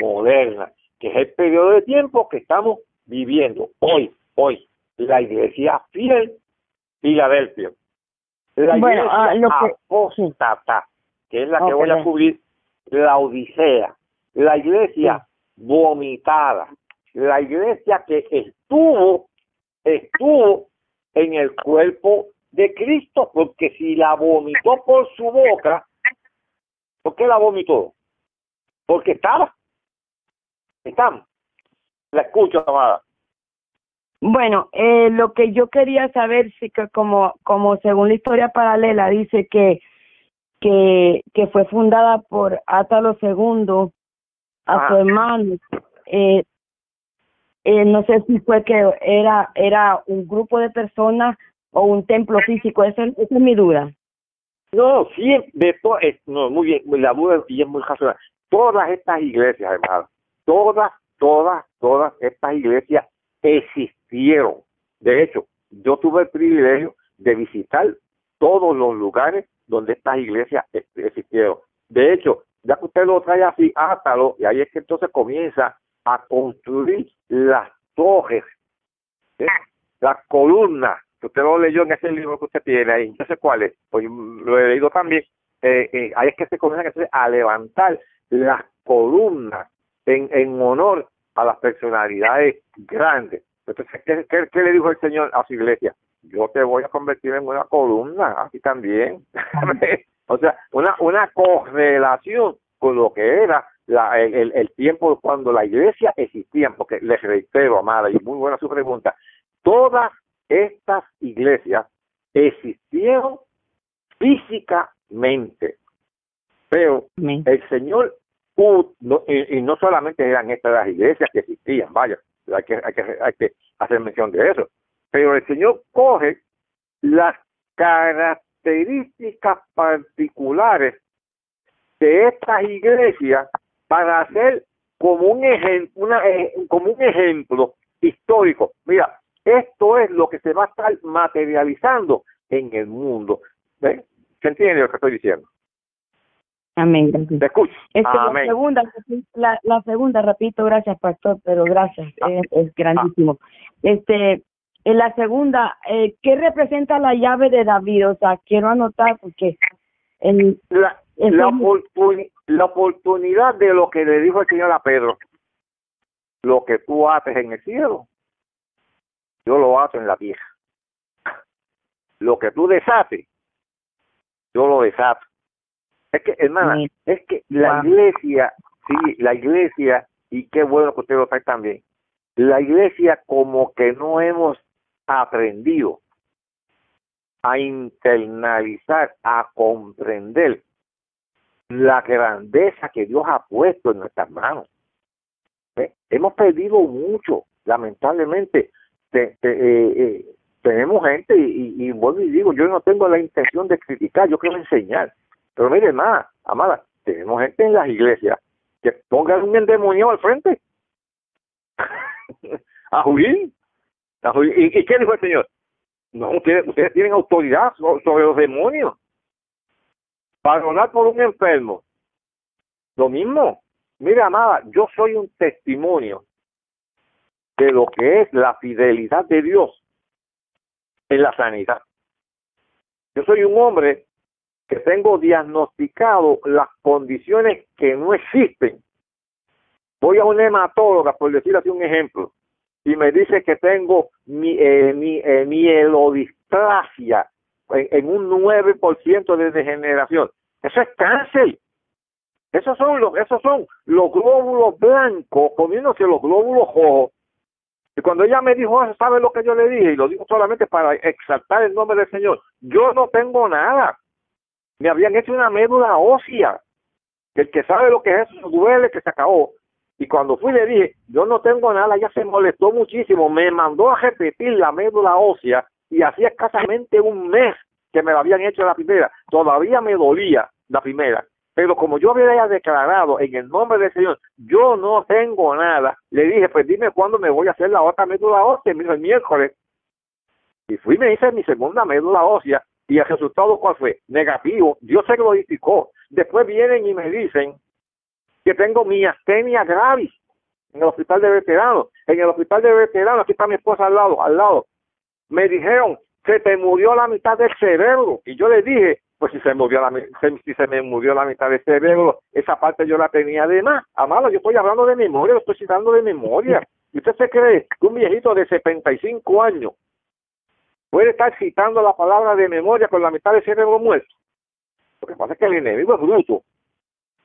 moderna, que es el periodo de tiempo que estamos viviendo hoy, hoy, la iglesia fiel Filadelfia. La Bueno, iglesia ah, lo que- apóstata, que es la que voy a cubrir, la Odisea, la iglesia vomitada, la iglesia que estuvo, estuvo en el cuerpo de Cristo, porque si la vomitó por su boca, ¿por qué la vomitó? Porque estaba, estamos. La escucho, amada. Bueno, eh, lo que yo quería saber, sí que como, como según la historia paralela dice que, que, que fue fundada por Átalo II, a su Ah. hermano, eh, eh, no sé si fue que era, era un grupo de personas o un templo físico, esa, esa es mi duda. No, siempre, de to- eh, no, muy bien, la duda y es muy razonable. Todas estas iglesias, hermano, todas, todas, todas estas iglesias existieron. De hecho, yo tuve el privilegio de visitar todos los lugares donde estas iglesias eh, existieron. De hecho, ya que usted lo trae así, átalo, y ahí es que entonces comienza a construir las torres, ¿eh? las columnas, usted lo leyó en ese libro que usted tiene ahí, no sé cuál es, pues lo he leído también, eh, eh, ahí es que se comienza entonces a levantar las columnas en, honor a las personalidades grandes. Entonces, ¿qué, le dijo el Señor a su iglesia? Yo te voy a convertir en una columna, así también. o sea, una, una correlación con lo que era la, el, el- tiempo cuando la iglesia existía, porque les reitero, amada, y muy buena su pregunta, todas estas iglesias existieron físicamente, pero el Señor, no- y, y no solamente eran estas las iglesias que existían, vaya, hay que, hay que, hay que hacer mención de eso, pero el Señor coge las características particulares de estas iglesias para hacer como un ejemplo, una, eh, como un ejemplo histórico. Mira, esto es lo que se va a estar materializando en el mundo. ¿Ven? ¿Se entiende lo que estoy diciendo? Amén. gracias. ¿Te escucho? Este, la segunda, la, la segunda, repito, gracias, pastor, pero gracias, Ah. es, es grandísimo. Este, en la segunda, eh, ¿qué representa la llave de David? O sea, quiero anotar porque el, la, la, la oportunidad de lo que le dijo el Señor a Pedro, lo que tú haces en el cielo, yo lo ato en la tierra. Lo que tú desates, yo lo desato. Es que, hermana, es que la iglesia, sí, la iglesia, y qué bueno que usted lo trae también, la iglesia como que no hemos aprendido a internalizar, a comprender la grandeza que Dios ha puesto en nuestras manos. Hemos perdido mucho, lamentablemente. Te- eh, eh, tenemos gente, y, y, y vuelvo y digo, yo no tengo la intención de criticar, yo quiero enseñar. Pero mire, hermana, amada, tenemos gente en las iglesias que pongan un endemoniado al frente. a Jurín. ¿Y, qué dijo el Señor? No, ustedes, ustedes tienen autoridad sobre los demonios. Para por un enfermo. Lo mismo. Mira, amada, yo soy un testimonio de lo que es la fidelidad de Dios en la sanidad. Yo soy un hombre que tengo diagnosticado las condiciones que no existen. Voy a una hematóloga, por decir así un ejemplo, y me dice que tengo mi, eh, mi eh, en, un 9% de degeneración. Eso es cáncer. Esos son los, esos son los glóbulos blancos comiéndose los glóbulos rojos. Y cuando ella me dijo eso, ¿sabe lo que yo le dije? Y lo digo solamente para exaltar el nombre del Señor. Yo no tengo nada. Me habían hecho una médula ósea. El que sabe lo que es eso duele que se acabó. Y cuando fui le dije, yo no tengo nada, ella se molestó muchísimo. Me mandó a repetir la médula ósea y hacía escasamente un mes que me la habían hecho la primera. Todavía me dolía la primera. Pero como yo había declarado en el nombre del Señor, yo no tengo nada, le dije, pues dime cuándo me voy a hacer la otra médula ósea, me dijo el miércoles. Y fui me hice mi segunda médula ósea y el resultado cuál fue? Negativo. Dios se glorificó. Después vienen y me dicen que tengo miastenia gravis en el hospital de veteranos. En el hospital de veteranos, aquí está mi esposa al lado, al lado. Me dijeron, se te murió la mitad del cerebro. Y yo le dije, pues si se murió la si se me murió la mitad del cerebro, esa parte yo la tenía de más. Amado, yo estoy hablando de memoria, lo estoy citando de memoria. ¿Y usted se cree que un viejito de 75 años puede estar citando la palabra de memoria con la mitad del cerebro muerto? Lo que pasa es que el enemigo es bruto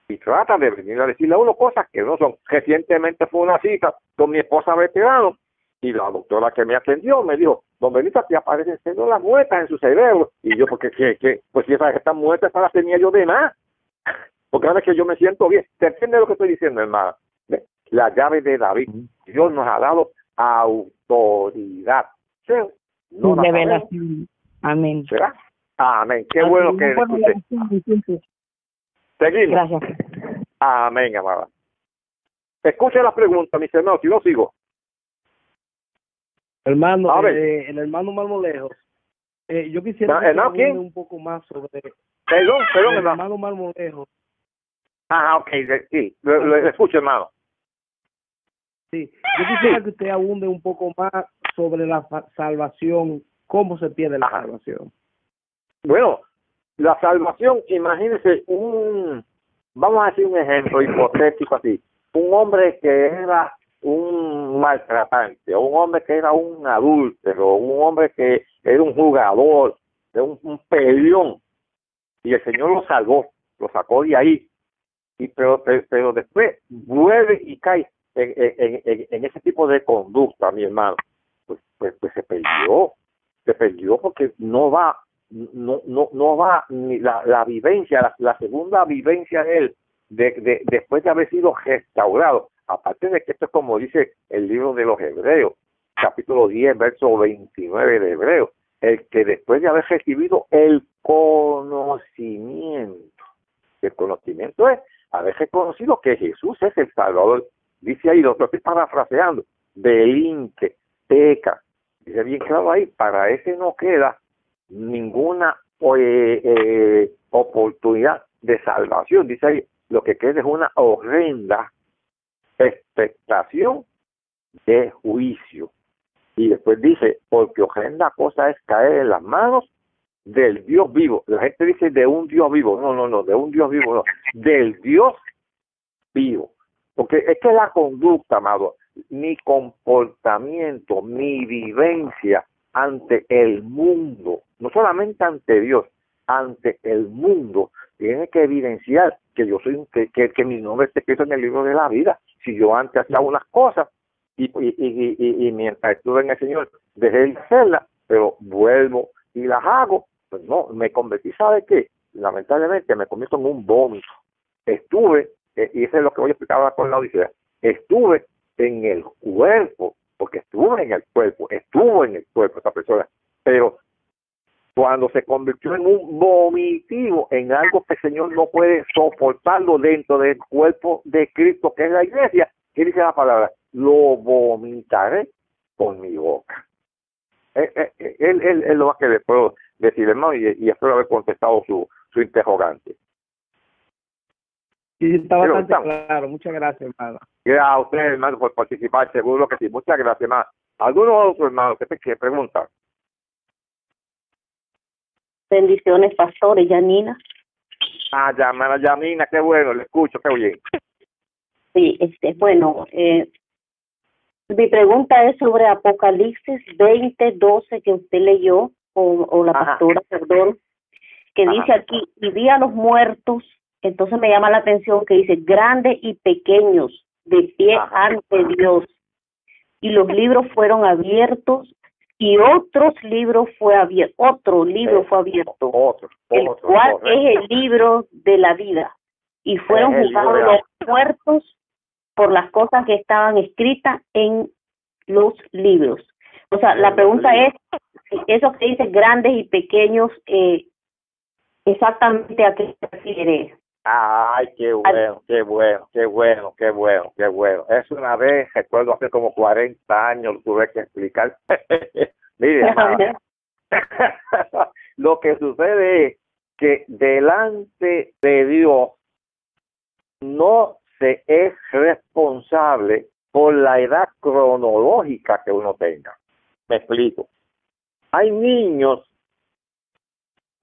y trata de venir a decirle a uno cosas que no son. Recientemente fue una cita con mi esposa veterano y la doctora que me atendió me dijo, don Benito, te aparecen las muertas en su cerebro. Y yo, porque qué, qué? Pues si esas están muertas, las tenía yo de más. Porque ahora que yo me siento bien. ¿Te entiendes lo que estoy diciendo, hermano? La llave de David. Dios nos ha dado autoridad. ¿Sí? No Revelación. Amén. ¿Será? Amén. Qué bueno que escuché. Seguimos. Gracias. Amén, amada. Escuche las preguntas, mis hermanos, si no sigo. Hermano, eh, el hermano Marmolejo, eh, yo quisiera que un poco más sobre... Perdón, perdón, el hermano Marmolejo. Ah, ok, sí, lo, escucho, hermano. Sí, yo quisiera que usted abunde un poco más sobre la salvación, cómo se pierde la salvación. Bueno, la salvación, imagínese un, vamos a decir un ejemplo hipotético así, un hombre que era un maltratante, o un hombre que era un adúltero, un hombre que era un jugador, un, un peleón, y el Señor lo salvó, lo sacó de ahí, y pero, pero, después vuelve y cae en, ese tipo de conducta, mi hermano, pues, pues, pues se perdió, se perdió porque no va, no, no, no va ni la, vivencia, la, la segunda vivencia de él, de, de, después de haber sido restaurado, aparte de que esto es como dice el libro de los Hebreos, capítulo 10, verso 29 de Hebreos, el que después de haber recibido el conocimiento, el conocimiento es haber reconocido que Jesús es el Salvador, dice ahí, lo estoy parafraseando, delinque, peca, dice bien claro ahí, para ese no queda ninguna eh, eh, oportunidad de salvación, dice ahí, lo que queda es una horrenda expectación de juicio. Y después dice, porque horrenda cosa es caer en las manos del Dios vivo. La gente dice de un Dios vivo. No, no, no, de un Dios vivo, no. Del Dios vivo. Porque es que la conducta, amado, mi comportamiento, mi vivencia ante el mundo, no solamente ante Dios, ante el mundo, tiene que evidenciar que yo soy que, que, que mi nombre está escrito en el libro de la vida si yo antes hacía unas cosas y, y, y, y, mientras estuve en el Señor dejé de hacerlas, pero vuelvo y las hago, pues no, me convertí, ¿sabe qué? Lamentablemente me convierto en un vómito. Estuve, eh, y eso es lo que voy a explicar ahora con la odisea, estuve en el cuerpo, porque estuve en el cuerpo, estuvo en el cuerpo esta persona, pero cuando se convirtió en un vomitivo, en algo que el Señor no puede soportarlo dentro del cuerpo de Cristo, que es la iglesia, ¿qué dice la palabra? Lo vomitaré con mi boca. Él, es lo más que le puedo decir, hermano, y, espero haber contestado su, su interrogante. Sí, está bastante claro. Muchas gracias, hermano. Gracias a ustedes, hermano, por participar. Seguro que sí. Muchas gracias, hermano. ¿Algunos otros hermanos que te preguntar? Bendiciones, pastores, Yanina. Ah, hermana Yanina, qué bueno, le escucho, qué bien. Sí, este, bueno, eh, mi pregunta es sobre Apocalipsis 20, 12 que usted leyó, o, o la pastora, perdón, que dice aquí, y vi a los muertos, entonces me llama la atención que dice, grandes y pequeños, de pie ante Dios. Y los libros fueron abiertos y otros libros fue abierto, otro libro fue abierto, otro, el cual es el libro de la vida. Y fueron juzgados los muertos por las cosas que estaban escritas en los libros. O sea, la pregunta es, eso que dice grandes y pequeños, eh, exactamente a qué se refiere. Ay, qué bueno, qué bueno, qué bueno, qué bueno, qué bueno. Es una vez, recuerdo hace como 40 años, tuve que explicar. Mire, lo que sucede es que delante de Dios no se es responsable por la edad cronológica que uno tenga. Me explico. Hay niños,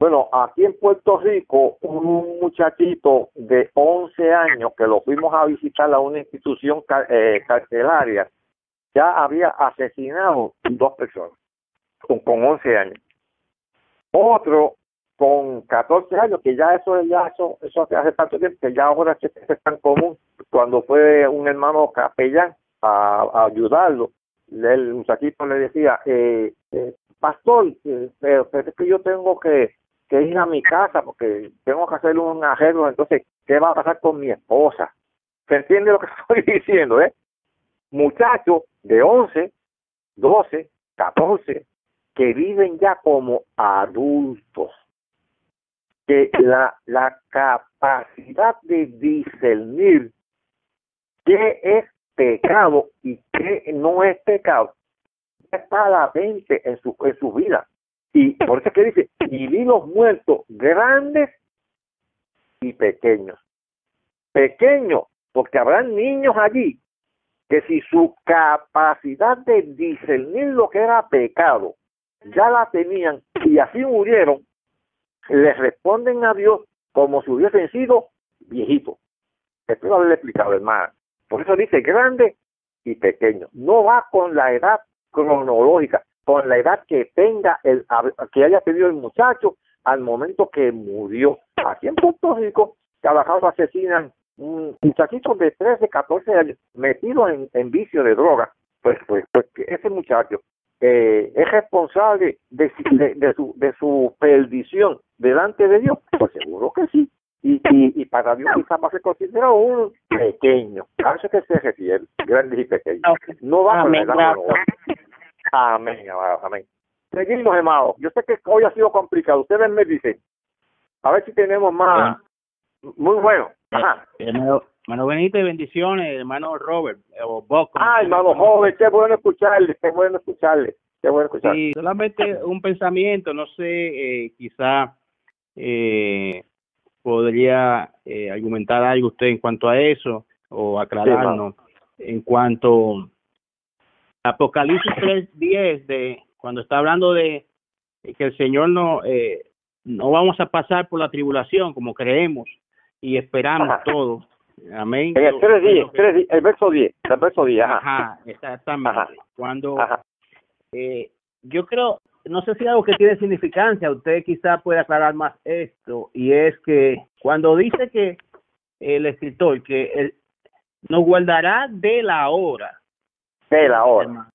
bueno, aquí en Puerto Rico, un muchachito de 11 años que lo fuimos a visitar a una institución eh, carcelaria, ya había asesinado dos personas con, con 11 años. Otro con 14 años, que ya eso ya eso, eso hace tanto tiempo que ya ahora es tan común, cuando fue un hermano capellán a, ayudarlo, el muchachito le decía, eh, eh pastor, eh, pero, es que yo tengo que, que ir a mi casa porque tengo que hacer un arreglo, entonces, ¿qué va a pasar con mi esposa? ¿Se entiende lo que estoy diciendo, eh? Muchachos de 11, 12, 14, que viven ya como adultos, que la, la capacidad de discernir qué es pecado y qué no es pecado está latente en su, en su vida. Y por eso es que dice, y los muertos grandes y pequeños. Pequeños, porque habrán niños allí que si su capacidad de discernir lo que era pecado ya la tenían y así murieron, les responden a Dios como si hubiesen sido viejitos. Espero haberle explicado, hermano. Por eso dice grande y pequeño. No va con la edad cronológica, con la edad que tenga el que haya tenido el muchacho al momento que murió. Aquí en Puerto Rico, trabajados asesinan un muchachito de 13, 14 años metido en, en vicio de droga. Pues, pues, pues ese muchacho eh, es responsable de, de, su, de su perdición delante de Dios? Pues seguro que sí. Y, y, para Dios quizás va a ser considerado un pequeño. A eso que se refiere, grandes y pequeños. No va a Amén, amén. Seguimos, hermanos. Yo sé que hoy ha sido complicado. Ustedes me dicen. A ver si tenemos más. Muy bueno. Ajá. Hermano, hermano Benítez, bendiciones, hermano Robert. O ah, hermano joven, qué bueno escucharle, qué bueno escucharle. Qué bueno escucharle. Sí, solamente un pensamiento, no sé, eh, quizá eh, podría eh, argumentar algo usted en cuanto a eso o aclararnos en cuanto Apocalipsis 3.10 de cuando está hablando de que el Señor no eh, no vamos a pasar por la tribulación como creemos y esperamos todos. Amén. el, 3, el verso 10, el verso 10. Ajá, exactamente. Cuando eh, yo creo, no sé si algo que tiene significancia, usted quizá puede aclarar más esto, y es que cuando dice que el escritor, que él nos guardará de la hora. De la hora.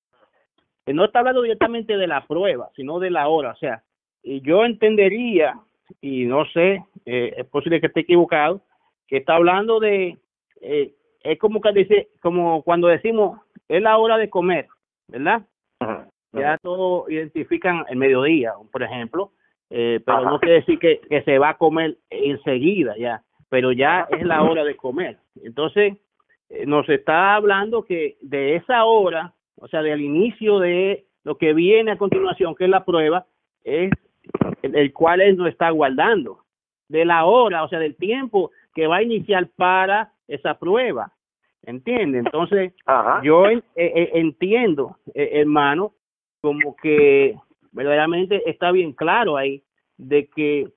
no está hablando directamente de la prueba, sino de la hora. O sea, yo entendería, y no sé, eh, es posible que esté equivocado, que está hablando de, eh, es como que dice, como cuando decimos, es la hora de comer, ¿verdad? Ya todos identifican el mediodía, por ejemplo, eh, pero no quiere decir que, que se va a comer enseguida ya, pero ya es la hora de comer. Entonces, eh, nos está hablando que de esa hora, o sea, del inicio de lo que viene a continuación, que es la prueba, es el, cual él nos está guardando, de la hora, o sea, del tiempo que va a iniciar para esa prueba. ¿Entiende? Entonces, yo entiendo, hermano, como que verdaderamente está bien claro ahí de que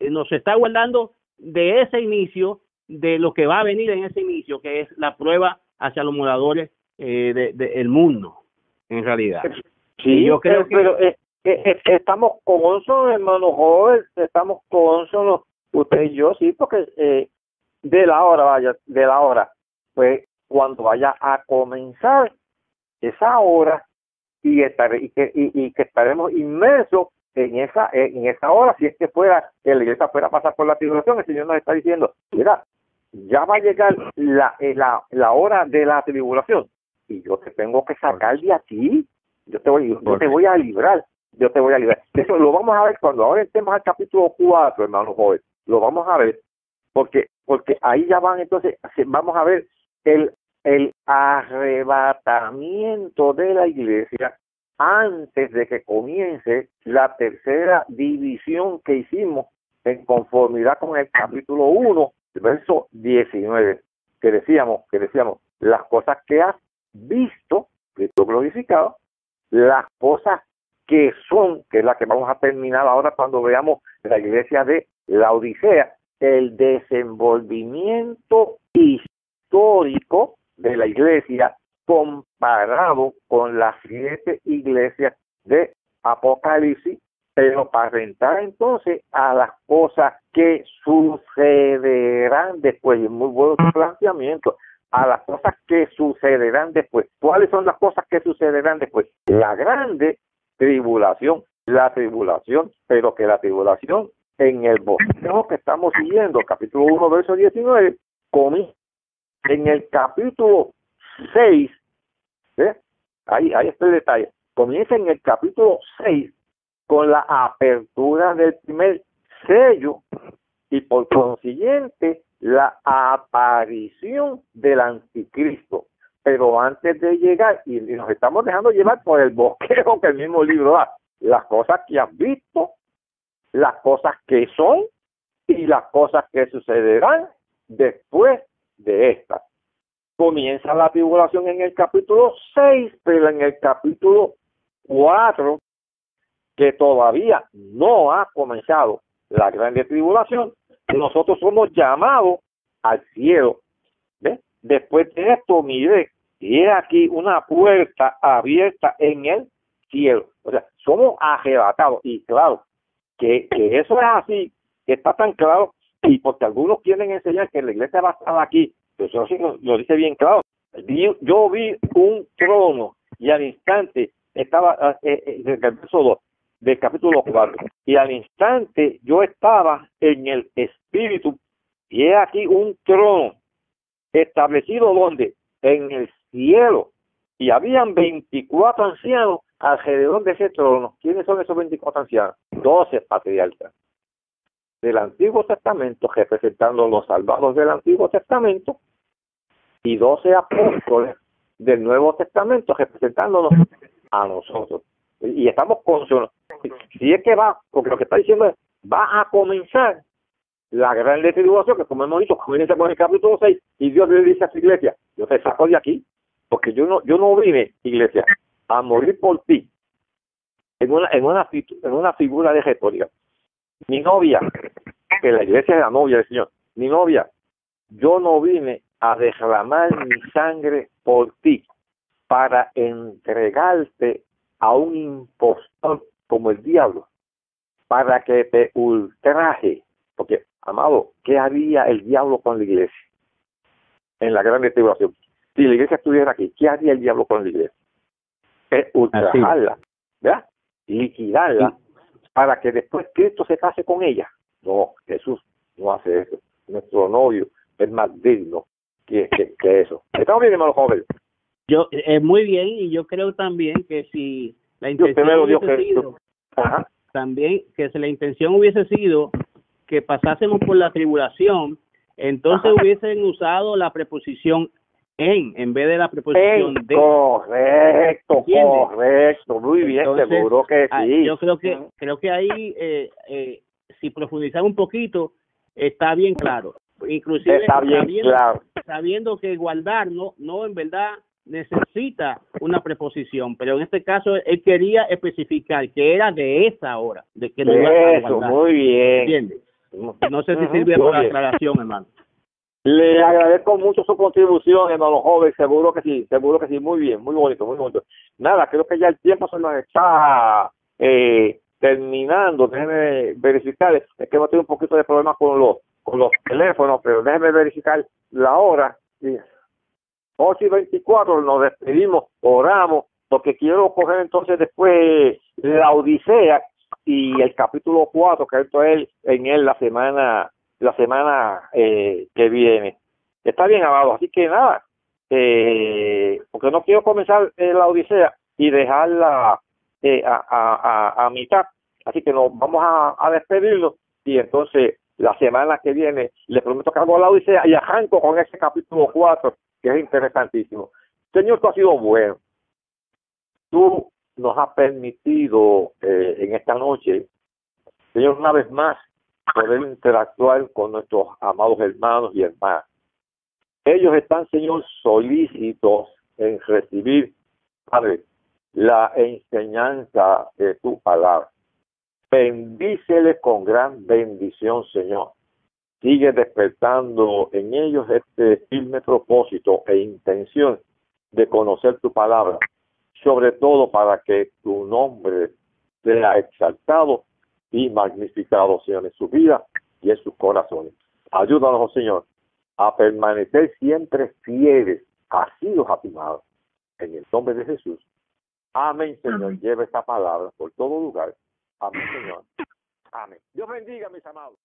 nos está guardando de ese inicio, de lo que va a venir en ese inicio, que es la prueba hacia los moradores eh, del mundo, en realidad. Sí, yo creo que... pero eh, eh, estamos consonos, hermano joven, estamos consonos, usted y yo, sí, porque de la hora, vaya, de la hora, pues cuando vaya a comenzar esa hora y, estar, y, que, y, que estaremos inmersos en esa en esa hora si es que fuera que la iglesia fuera a pasar por la tribulación el señor nos está diciendo mira ya va a llegar la, eh, la, la hora de la tribulación. Y yo te tengo que sacar de aquí. Yo te voy yo te voy a librar. Yo te voy a librar. Eso lo vamos a ver cuando ahora entremos al capítulo 4 hermano joven. Lo vamos a ver. Porque porque ahí ya van entonces vamos a ver el el arrebatamiento de la iglesia antes de que comience la tercera división que hicimos en conformidad con el capítulo 1, verso 19, que decíamos, que decíamos, las cosas que has visto, Cristo glorificado, las cosas que son, que es la que vamos a terminar ahora cuando veamos la iglesia de la Odisea, el desenvolvimiento histórico de la iglesia comparado con las siete iglesias de Apocalipsis, pero para entrar entonces a las cosas que sucederán después, y muy buen planteamiento, a las cosas que sucederán después. ¿Cuáles son las cosas que sucederán después? La grande tribulación, la tribulación, pero que la tribulación en el bosquejo que estamos siguiendo, capítulo 1, verso 19, comienza en el capítulo 6, ¿eh? ahí, ahí está el detalle, comienza en el capítulo 6 con la apertura del primer sello y por consiguiente la aparición del anticristo. Pero antes de llegar, y, nos estamos dejando llevar por el bosquejo que el mismo libro da, las cosas que has visto, las cosas que son y las cosas que sucederán después de esta. Comienza la tribulación en el capítulo 6, pero en el capítulo 4, que todavía no ha comenzado la grande tribulación, nosotros somos llamados al cielo. Después de esto, mire, y es aquí una puerta abierta en el cielo. O sea, somos arrebatados. Y claro, que, eso es así, que está tan claro, y porque algunos quieren enseñar que la iglesia va a estar aquí, eso sí lo, dice bien claro. Yo vi un trono y al instante estaba, eh, eh, el verso 2 del capítulo 4, y al instante yo estaba en el espíritu, y he aquí un trono establecido donde? En el cielo, y habían 24 ancianos alrededor de ese trono. ¿Quiénes son esos 24 ancianos? 12 patriarcas del Antiguo Testamento, representando los salvados del Antiguo Testamento, y 12 apóstoles del Nuevo Testamento, representándonos a nosotros. Y estamos con si es que va, porque lo que está diciendo es, va a comenzar la gran tribulación, que como hemos dicho, comienza con el capítulo 6, y Dios le dice a su iglesia, yo te saco de aquí, porque yo no, yo no vine, iglesia, a morir por ti, en una, en una, en una figura de retórica. Mi novia, que la iglesia es la novia del Señor, mi novia, yo no vine a derramar mi sangre por ti para entregarte a un impostor como el diablo, para que te ultraje. Porque, amado, ¿qué haría el diablo con la iglesia? En la gran tribulación. Si la iglesia estuviera aquí, ¿qué haría el diablo con la iglesia? Es ultrajarla, ¿verdad? Liquidarla para que después Cristo se case con ella. No, Jesús no hace eso. Nuestro novio es más digno que, que, eso. ¿Estamos bien, hermano joven? Yo, es eh, muy bien, y yo creo también que si la intención Dios, Ajá. también que si la intención hubiese sido que pasásemos por la tribulación, entonces hubiesen usado la preposición en en vez de la preposición de. Correcto, correcto, muy bien, seguro que ah, sí. Yo creo que creo que ahí eh, eh, si profundizamos un poquito está bien claro. Inclusive está bien sabiendo, claro. sabiendo que guardar no no en verdad necesita una preposición, pero en este caso él quería especificar que era de esa hora, de que no iba a Eso, muy bien. ¿Entiendes? No sé si sirve por la aclaración, hermano. Le agradezco mucho su contribución, hermano joven, seguro que sí, seguro que sí, muy bien, muy bonito, muy bonito. Nada, creo que ya el tiempo se nos está eh, terminando, déjeme verificar, es que hemos tenido un poquito de problemas con los, con los teléfonos, pero déjeme verificar la hora. Sí. 8 y 24 nos despedimos, oramos, porque quiero coger entonces después la Odisea y el capítulo 4, que esto es en él la semana la semana eh, que viene. Está bien, amado. Así que nada, eh, porque no quiero comenzar eh, la Odisea y dejarla eh, a, a, a, a mitad. Así que nos vamos a, a despedirnos y entonces la semana que viene le prometo que hago la Odisea y arranco con ese capítulo 4 que es interesantísimo. Señor, tú has sido bueno. Tú nos has permitido eh, en esta noche, Señor, una vez más, poder interactuar con nuestros amados hermanos y hermanas. Ellos están, Señor, solícitos en recibir, Padre, la enseñanza de tu palabra. Bendícele con gran bendición, Señor. Sigue despertando en ellos este firme propósito e intención de conocer tu palabra, sobre todo para que tu nombre sea exaltado y magnificado, Señor, en su vida y en sus corazones. Ayúdanos, oh Señor, a permanecer siempre fieles, así los afirmados. En el nombre de Jesús. Amén, Señor. Lleva esta palabra por todo lugar. Amén, Señor. Amén. Dios bendiga, mis amados.